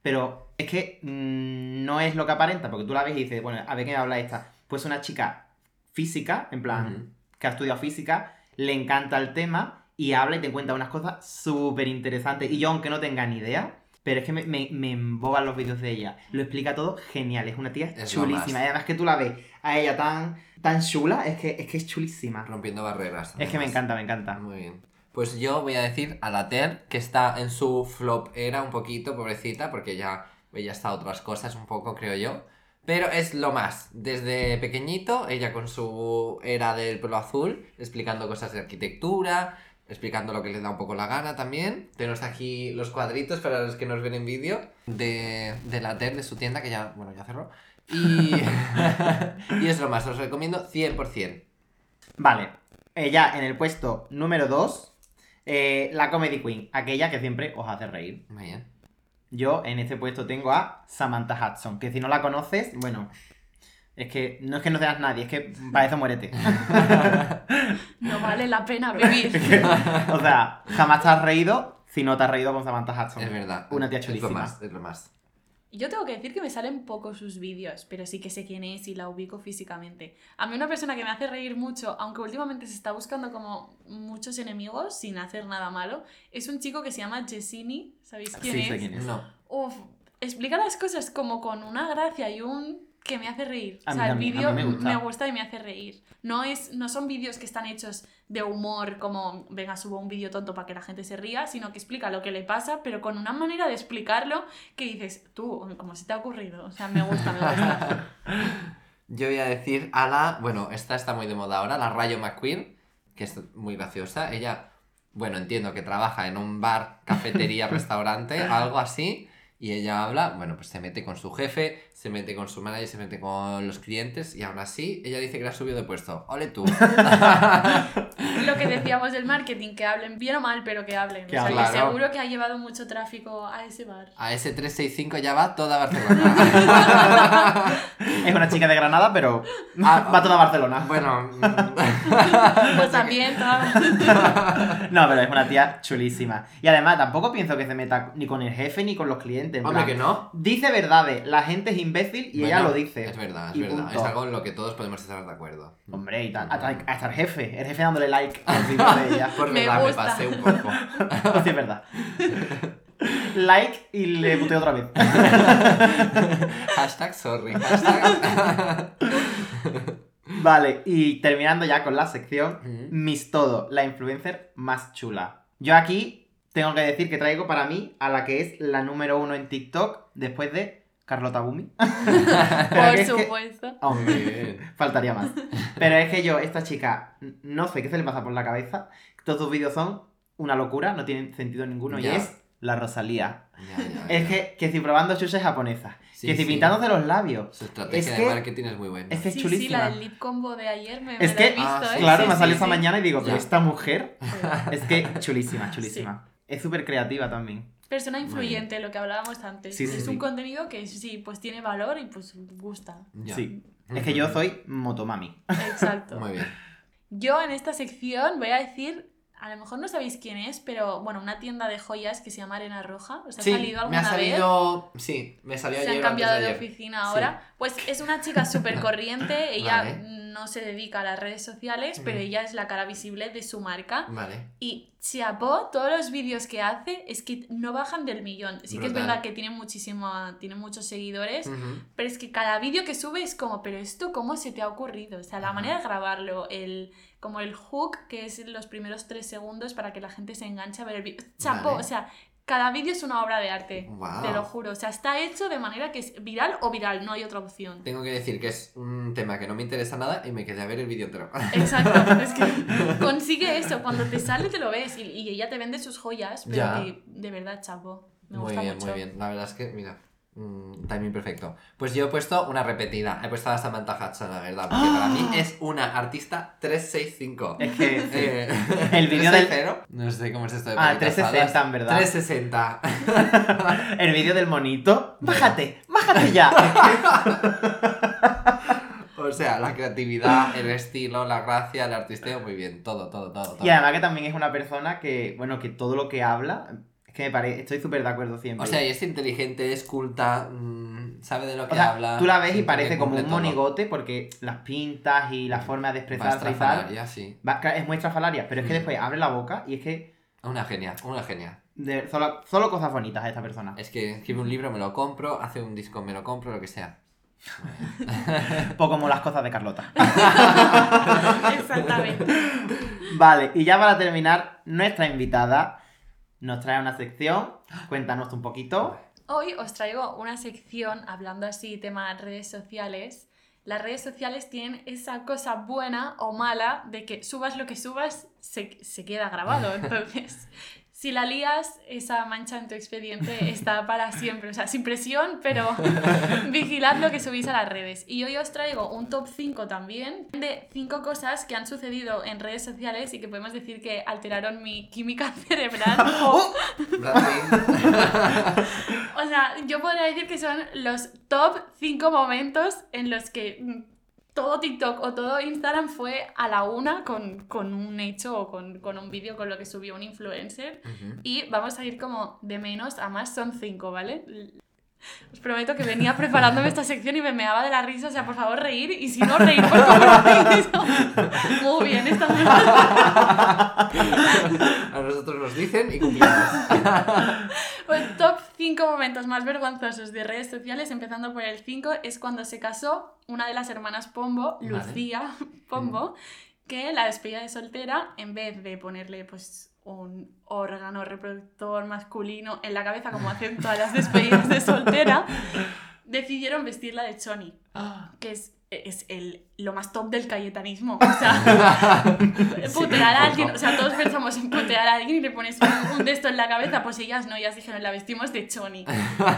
Pero es que mm, no es lo que aparenta, porque tú la ves y dices, bueno, a ver qué me habla esta. Pues una chica física, en plan, que ha estudiado física, le encanta el tema y habla y te cuenta unas cosas súper interesantes. Y yo, aunque no tenga ni idea, pero es que me, me, me emboban los vídeos de ella. Lo explica todo genial, es una tía Es chulísima. Y además que tú la ves a ella tan, tan chula, es que, es que es chulísima. Rompiendo barreras. Es que me encanta, me encanta. Muy bien. Pues yo voy a decir a la Ter, que está en su flop era un poquito, pobrecita, porque ya ella está a otras cosas un poco, creo yo. Pero es lo más. Desde pequeñito, ella con su era del pelo azul, explicando cosas de arquitectura, explicando lo que le da un poco la gana también. Tenemos aquí los cuadritos para los que nos ven en vídeo de, de la Ter, de su tienda, que ya, bueno, ya cerró. Y, y es lo más, os recomiendo 100%. Vale, ella en el puesto número 2, la Comedy Queen, aquella que siempre os hace reír. Yo en este puesto tengo a Samantha Hudson, que si no la conoces, bueno, es que no es que no seas nadie, es que para eso muérete. No vale la pena vivir. o sea, jamás te has reído si no te has reído con Samantha Hudson. Es verdad. Una tía Es lo chulísima. más, es lo más. Yo tengo que decir que me salen pocos sus vídeos, pero sí que sé quién es y la ubico físicamente. A mí una persona que me hace reír mucho, aunque últimamente se está buscando como muchos enemigos sin hacer nada malo, es un chico que se llama Jessini. ¿Sabéis quién Sí, es? sé quién es. No. Uf, explica las cosas como con una gracia y un que me hace reír. A o mí sea, el vídeo me gusta. me gusta y me hace reír. No, es, no son vídeos que están hechos de humor como, venga, subo un vídeo tonto para que la gente se ría, sino que explica lo que le pasa, pero con una manera de explicarlo que dices, tú, ¿cómo se te ha ocurrido? O sea, me gusta, me gusta. Yo voy a decir a la. Bueno, esta está muy de moda ahora, la Rayo McQueen, que es muy graciosa. Ella, bueno, entiendo que trabaja en un bar, cafetería, restaurante, algo así. Y ella habla, bueno, pues se mete con su jefe, se mete con su manager, se mete con los clientes y aún así ella dice que le ha subido de puesto. ¡Ole tú! Lo que decíamos del marketing, que hablen bien o mal, pero que hablen. Que o sea, que hablen. seguro que ha llevado mucho tráfico a ese bar. A ese 365 ya va toda Barcelona. Es una chica de Granada, pero Ah, va toda Barcelona. bueno, Pues también, toda- No, pero es una tía chulísima. Y además, tampoco pienso que se meta ni con el jefe ni con los clientes. En hombre, plan, que no. Dice verdades, la gente es imbécil y ella lo dice. Es verdad, es verdad. punto. Es algo en lo que todos podemos estar de acuerdo. Hombre, y tal. Hasta, hasta el jefe. El jefe dándole like al de ella. Por Me verdad, me gusta. pasé un poco. Pues sí, es verdad. Like y le puteo otra vez. Hashtag sorry. Hashtag... Vale, y terminando ya con la sección, Ujú. Miss Todo, la influencer más chula. Yo aquí tengo que decir que traigo para mí a la que es la número uno en TikTok después de Carlota Bumi. Por que- supuesto. Hombre, Muy bien. faltaría más. Pero es que yo, esta chica, no sé qué se le pasa por la cabeza. Todos sus vídeos son una locura, no tienen sentido ninguno. Ya. Y es la Rosalía. Ya, ya, Es que, que si probando chuches japonesas, Sí, que si sí. pintándose los labios. Su estrategia Es de que- marketing es muy buena. Es que es Sí, sí, chulísima. la del lip combo de ayer me, me Es la que, he visto, ah, ¿eh? Claro, Sí, me sí, salió sí. esta mañana y digo, pero esta mujer es que chulísima, chulísima. Es súper creativa también. Persona influyente, lo que hablábamos antes. Sí, sí, es sí. un contenido que sí, pues tiene valor y pues gusta. Ya. Sí. Es que yo soy motomami. Exacto. Muy bien. Yo en esta sección voy a decir, a lo mejor no sabéis quién es, pero bueno, una tienda de joyas que se llama Arena Roja. ¿Os ha Sí, salido me alguna ha salido... Sí, me vez? salió Se ayer han cambiado de ayer. oficina ahora. Pues es una chica súper corriente, ella Vale. No se dedica a las redes sociales, pero Ujú. ella es la cara visible de su marca. Vale. Y Chiapó, todos los vídeos que hace es que no bajan del millón. Sí que es verdad que tiene muchísima, tiene muchos seguidores, pero es que cada vídeo que sube es como, pero esto cómo se te ha ocurrido? O sea, la manera de grabarlo, el como el hook, que es los primeros tres segundos para que la gente se enganche a ver el vídeo. Chapó, Vale. o sea, cada vídeo es una obra de arte. Te lo juro. O sea, está hecho de manera que es viral o viral, no hay otra opción. Tengo que decir que es un tema que no me interesa nada y me quedé a ver el vídeo entero. Exacto, es que consigue eso, cuando te sale te lo ves y, y ella te vende sus joyas, pero que de verdad, chapo, me muy gusta bien, mucho. muy bien. La verdad es que, mira, mm, timing perfecto. Pues yo he puesto una repetida. He puesto a Samantha Hudson, la verdad. Porque para mí es una artista 365. Es que sí. Eh, El vídeo del- 360, No sé cómo es esto de Ah, peritas 360 hadas. en verdad. 360. El vídeo del monito. Bájate, bájate ya. O sea, la creatividad, el estilo, la gracia, el artisteo, muy bien. Todo, todo, todo. todo. Y además que también es una persona que, bueno, que todo lo que habla, que me parece, estoy súper de acuerdo siempre. O sea, y es inteligente, es culta, mm, sabe de lo que O sea, habla. tú la ves y parece como un todo. monigote porque las pintas y la forma de expresarse y tal. sí. va- es muy estrafalaria, pero es que Mm. después abre la boca y es que Una genia, una genia. de- solo, solo cosas bonitas a esta persona. Es que escribe un libro, me lo compro, hace un disco, me lo compro, lo que sea. Poco como las cosas de Carlota. Exactamente. Vale, y ya para terminar, nuestra invitada nos trae una sección. Cuéntanos un poquito. Hoy os traigo una sección hablando así tema redes sociales. Las redes sociales tienen esa cosa buena o mala de que subas lo que subas se, se queda grabado. Entonces, si la lías, esa mancha en tu expediente está para siempre. O sea, sin presión, pero vigilad lo que subís a las redes. Y hoy os traigo un top 5 también de 5 cosas que han sucedido en redes sociales y que podemos decir que alteraron mi química cerebral o Brad Pitt. o sea, yo podría decir que son los top 5 momentos en los que mm, todo TikTok o todo Instagram fue a la una con, con un hecho o con, con un vídeo con lo que subió un influencer. Y vamos a ir como de menos a más, son 5, ¿vale? Os prometo que venía preparándome esta sección y me meaba de la risa, o sea, por favor, reír, y si no, reír por compromiso. Muy bien, esta A nosotros nos dicen y cumplimos. Pues top 5 momentos más vergonzosos de redes sociales, empezando por el 5, es cuando se casó una de las hermanas Pombo, Vale. Lucía Pombo, que la despedida de soltera, en vez de ponerle pues un órgano reproductor masculino en la cabeza como hacen todas las despedidas de soltera, decidieron vestirla de choni. que es, es el, lo más top del cayetanismo. O sea, putear a alguien, o sea, todos pensamos en putear a alguien y le pones un, de esto en la cabeza, pues ellas no, ellas dijeron, la vestimos de choni.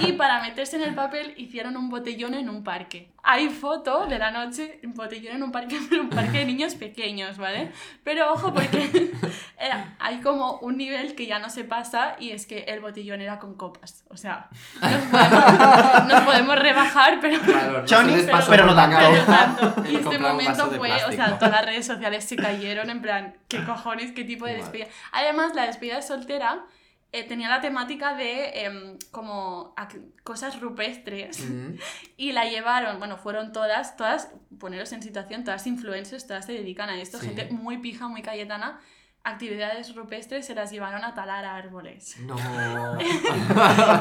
Y para meterse en el papel hicieron un botellón en un parque. Hay foto de la noche, un botellón en un parque, pero un parque de niños pequeños, ¿vale? Pero ojo porque era- hay como un nivel que ya no se pasa y es que el botellón era con copas. O sea, nos podemos, nos podemos rebajar, pero... Claro, Choni, se les pasó pero por no tanto. Pero Y este momento fue, o sea, todas las redes sociales se cayeron en plan, ¿qué cojones? ¿Qué tipo de despedida? Además, la despedida de soltera eh, tenía la temática de em, como cosas rupestres Mm. y la llevaron, bueno, fueron todas, todas, poneros en situación, todas influencers, todas se dedican a esto, Sí. gente muy pija, muy cayetana, actividades rupestres se las llevaron a talar árboles. No.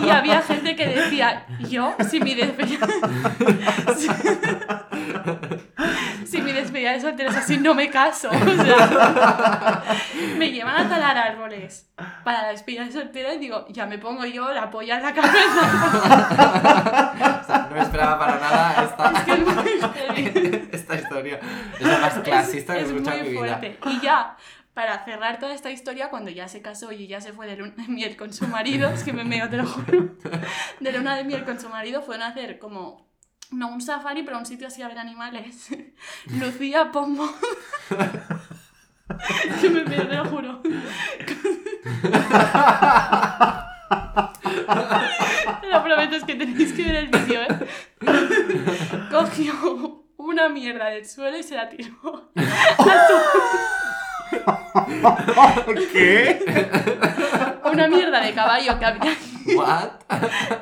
Y había gente que decía, yo, si mi despedida... si, mi despedida de soltera es así, no me caso. O sea, me llevan a talar árboles para la despedida de soltera y digo, ya me pongo yo la polla en la cabeza. No me esperaba para nada esta, Es que es muy esta historia. Es la más clasista que he es escuchado en mi vida. fuerte. Y ya, para cerrar toda esta historia, cuando ya se casó y ya se fue de luna de miel con su marido, es que me meo, te lo juro, de luna de miel con su marido, fueron a hacer como, no un safari, pero un sitio así a ver animales. Lucía Pombo. que me te lo juro. Lo prometo, es que tenéis que ver el vídeo, ¿eh? Cogió una mierda del suelo y se la tiró. ¿Qué? Una mierda de caballo que había. What?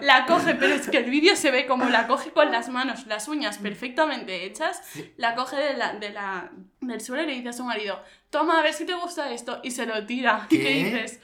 La coge, pero es que el vídeo se ve como la coge con las manos, las uñas perfectamente hechas. La coge de la, de la, del suelo y le dice a su marido: Toma, a ver si te gusta esto. Y se lo tira. ¿Y ¿Qué? qué dices?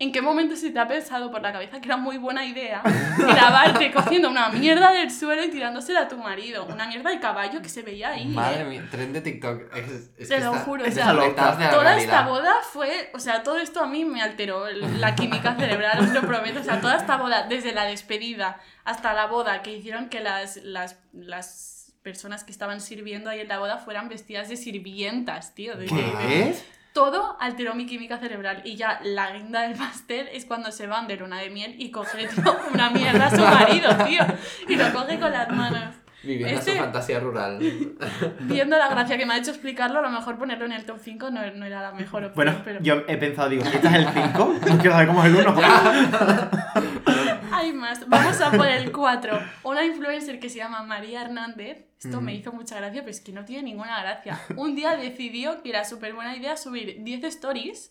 ¿En qué momento se te ha pensado por la cabeza que era muy buena idea grabarte cogiendo una mierda del suelo y tirándosela a tu marido? Una mierda de caballo que se veía ahí. Madre ¿eh? mía, tren de TikTok. Es, es Te lo está- juro, o sea, de Toda esta boda fue, o sea, todo esto a mí me alteró la química cerebral, os lo prometo. O sea, toda esta boda, desde la despedida hasta la boda, que hicieron que las, las, las personas que estaban sirviendo ahí en la boda fueran vestidas de sirvientas, tío. de- de- ¿Qué? Todo alteró mi química cerebral. Y ya la guinda del pastel es cuando se van de luna de miel y coge tío, una mierda a su marido, tío. Y lo coge con las manos. Viviendo Este- su fantasía rural. Viendo la gracia que me ha hecho explicarlo, a lo mejor ponerlo en el top 5 no, no era la mejor opción. Bueno, pero... yo he pensado, digo, ¿este es el 5? No quiero saber cómo es el 1. Hay más. Vamos a por el 4. Una influencer que se llama María Hernández. Esto me Mm. hizo mucha gracia, pero es que no tiene ninguna gracia. Un día decidió que era súper buena idea subir 10 stories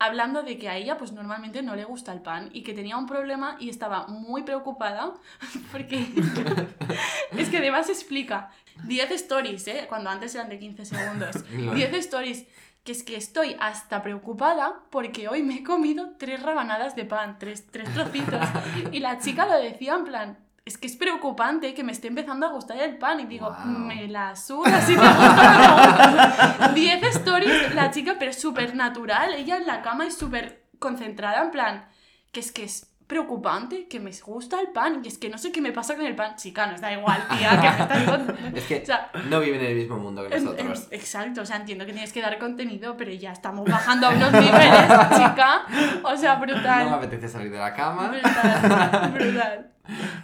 hablando de que a ella pues normalmente no le gusta el pan y que tenía un problema y estaba muy preocupada porque es que además explica 10 stories, ¿eh? cuando antes eran de 15 segundos. Lol. 10 stories que es que estoy hasta preocupada porque hoy me he comido tres rabanadas de pan, tres, tres trocitos. Y la chica lo decía en plan, es que es preocupante que me esté empezando a gustar el pan. Y digo, me la suda si te gusta. 10 stories, la chica, pero súper natural. Ella en la cama es súper concentrada, en plan, que es que es preocupante, que me gusta el pan. Y es que no sé qué me pasa con el pan. Chica, nos da igual, tía, que me estás contando. Es que O sea, no viven en el mismo mundo que nosotros. exacto, o sea, entiendo que tienes que dar contenido, pero ya estamos bajando a unos niveles, chica. O sea, brutal. No me apetece salir de la cama. Brutal, brutal.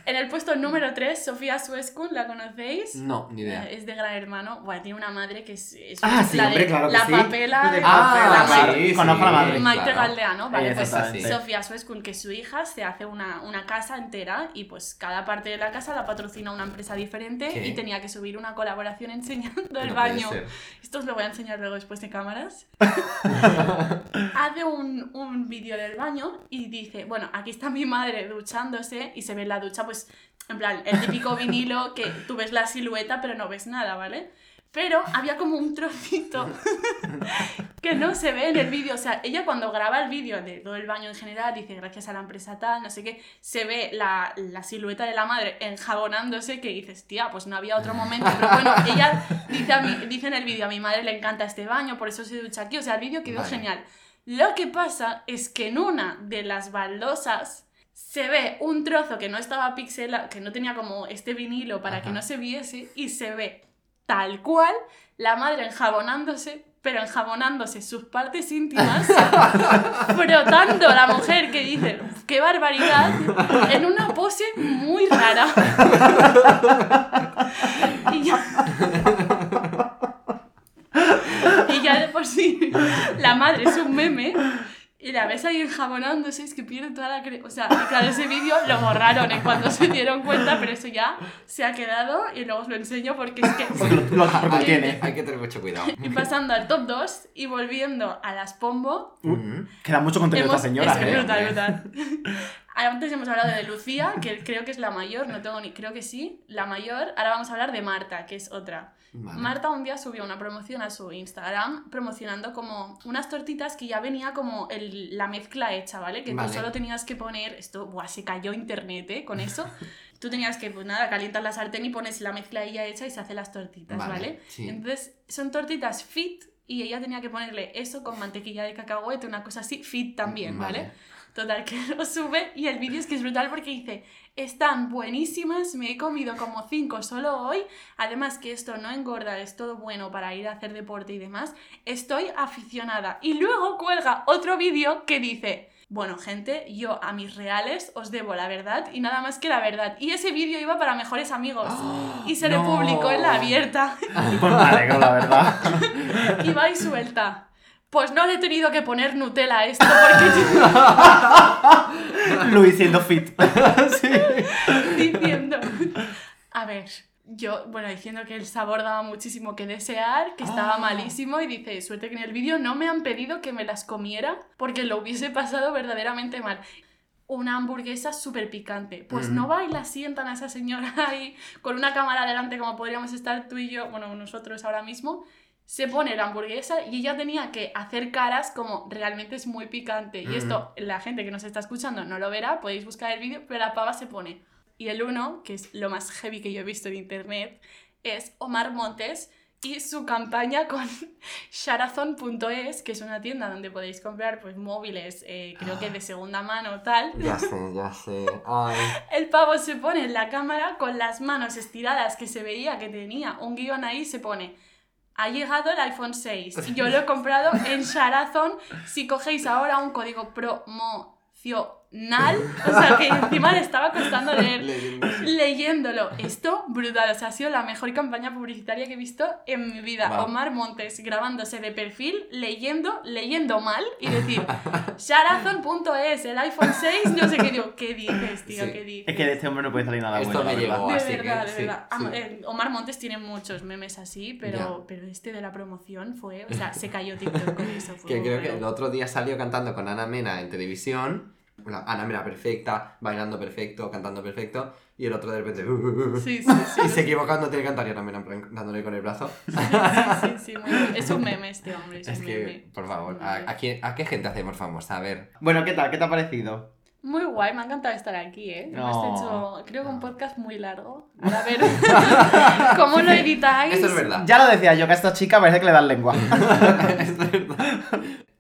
En el puesto número 3, Sofía Suescun, ¿la conocéis? No, ni idea. Eh, Es de Gran Hermano. Bueno, tiene una madre que es, es Ah, sí, la hombre, de claro que la sí. papela De Ah, la madre. sí, Conozco a la madre. Maite claro. Galdeano, vale, pues. Sofía Suescun, que es su hija, se hace una, una casa entera y pues cada parte de la casa la patrocina una empresa diferente ¿Qué? y tenía que subir una colaboración enseñando el No puede baño. Esto os lo voy a enseñar luego después de cámaras. Hace un, un vídeo del baño y dice, bueno, aquí está mi madre duchándose y se ve la ducha, pues, en plan, el típico vinilo que tú ves la silueta pero no ves nada, ¿vale? Pero había como un trocito que no se ve en el vídeo. O sea, ella cuando graba el vídeo de todo el baño en general, dice gracias a la empresa tal, no sé qué, se ve la, la silueta de la madre enjabonándose que dices, tía, pues no había otro momento. Pero bueno, ella dice, a mí, dice en el vídeo, a mi madre le encanta este baño, por eso se ducha aquí. O sea, el vídeo quedó Vale. genial. Lo que pasa es que en una de las baldosas se ve un trozo que no estaba pixelado, que no tenía como este vinilo para que no se viese, y se ve tal cual la madre enjabonándose, pero enjabonándose sus partes íntimas, frotando a la mujer que dice, qué barbaridad, en una pose muy rara. y ya... y ya de por sí, la madre es un meme. Y la ves ahí enjabonándose, es que pierde toda la cre... O sea, y claro, ese vídeo lo borraron en cuando se dieron cuenta, pero eso ya se ha quedado y luego os lo enseño porque es que... Porque lo, tiene. hay que tener mucho cuidado. Y pasando al top 2 y volviendo a las Pombo, Mm. Queda mucho contenido hemos... esta señora, es ¿eh? brutal, hombre. brutal. Antes hemos hablado de Lucía, que creo que es la mayor, no tengo ni... Creo que sí, la mayor. Ahora vamos a hablar de Marta, que es otra. Vale. Marta un día subió una promoción a su Instagram promocionando como unas tortitas que ya venía como el- la mezcla hecha, ¿vale? Que Vale. tú solo tenías que poner, esto, buah, se cayó internet, ¿eh? Con eso. tú tenías que, pues nada, calientas la sartén y pones la mezcla ya hecha y se hace las tortitas, Vale, ¿vale? sí. Entonces son tortitas fit y ella tenía que ponerle eso con mantequilla de cacahuete, una cosa así, fit también, ¿vale? Total, que lo sube y el vídeo es que es brutal porque dice, están buenísimas, me he comido como cinco solo hoy, además que esto no engorda, es todo bueno para ir a hacer deporte y demás, estoy aficionada. Y luego cuelga otro vídeo que dice, bueno gente, yo a mis reales os debo la verdad y nada más que la verdad. Y ese vídeo iba para mejores amigos y se le no. publicó en la abierta Pues me alegro, la verdad. y va y suelta. Pues no le he tenido que poner Nutella a esto porque... Luis siendo fit. sí. diciendo. A ver, yo, bueno, diciendo que el sabor daba muchísimo que desear, que estaba Ah. malísimo, y dice, suerte que en el vídeo no me han pedido que me las comiera porque lo hubiese pasado verdaderamente mal. Una hamburguesa súper picante. Pues no va y la sientan a esa señora ahí con una cámara delante como podríamos estar tú y yo, bueno, nosotros ahora mismo. Se pone la hamburguesa y ella tenía que hacer caras como realmente es muy picante. Y esto, la gente que nos está escuchando no lo verá, podéis buscar el vídeo, pero la pava se pone y el uno, que es lo más heavy que yo he visto en internet, es Omar Montes y su campaña con sharazon.es, que es una tienda donde podéis comprar pues, móviles, eh, creo que de segunda mano tal. Ya sé, ya sé. Ay. El pavo se pone en la cámara con las manos estiradas que se veía que tenía un guion ahí, se pone... Ha llegado el iPhone 6 y yo lo he comprado en Sharazon. Si cogéis ahora un código promocional, o sea que encima le estaba costando leer leyéndolo. Esto, brutal. O sea, ha sido la mejor campaña publicitaria que he visto en mi vida. Wow. Omar Montes grabándose de perfil, leyendo, leyendo mal y decir, sharazon.es, el iPhone 6, no sé qué. Digo, ¿qué dices, tío? Sí. ¿Qué dices? Es que de este hombre no puede salir nada Esto bueno. me llegó. De así que verdad, de sí, verdad. sí. Am- Omar Montes tiene muchos memes así, pero, pero este de la promoción fue. O sea, se cayó TikTok con eso. fue Que creo que el otro día salió cantando con Ana Mena en televisión. La Ana Mena perfecta, bailando perfecto, cantando perfecto. Y el otro de repente. Sí, sí, sí. Y se equivocando, tiene que cantar y Ana Mena en plan dándole con el brazo. Sí, sí, sí, muy bien. Es un meme este hombre, es, Es un que, meme. por favor, ¿a, a quién- ¿a qué gente hacemos famosa? A ver. Bueno, ¿qué tal? ¿Qué te ha parecido? Muy guay, me ha encantado estar aquí, ¿eh? Hemos No. hecho, creo que un podcast muy largo. A ver cómo lo editáis. Esto es verdad. Ya lo decía yo, que a esta chica parece que le dan lengua. Es verdad.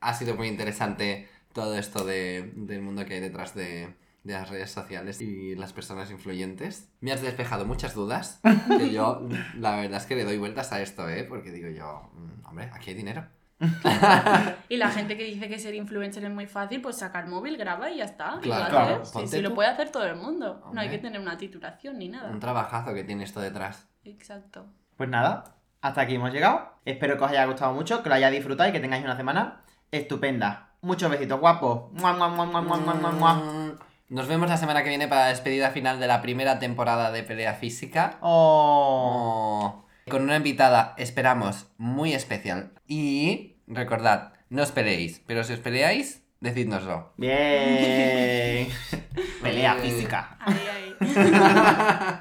Ha sido muy interesante todo esto de, del mundo que hay detrás de, de las redes sociales y las personas influyentes. Me has despejado muchas dudas que yo, la verdad es que le doy vueltas a esto, ¿eh? Porque digo yo, mm, hombre, aquí hay dinero. Y la gente que dice que ser influencer es muy fácil, pues saca el móvil, graba y ya está. Claro, lo claro. Sí, sí, lo puede hacer todo el mundo. No hay que tener una titulación ni nada. Un trabajazo que tiene esto detrás. Exacto. Pues nada, hasta aquí hemos llegado. Espero que os haya gustado mucho, que lo hayáis disfrutado y que tengáis una semana estupenda. Muchos besitos, guapos. Mua, mua, mua, mua, mua, mua, mua, mua. Nos vemos la semana que viene para la despedida final de la primera temporada de Pelea Física. Oh. Oh. Con una invitada, esperamos, muy especial. Y recordad, no os peleéis, pero si os peleáis, decídnoslo. Bien. Pelea física. Ahí, ahí.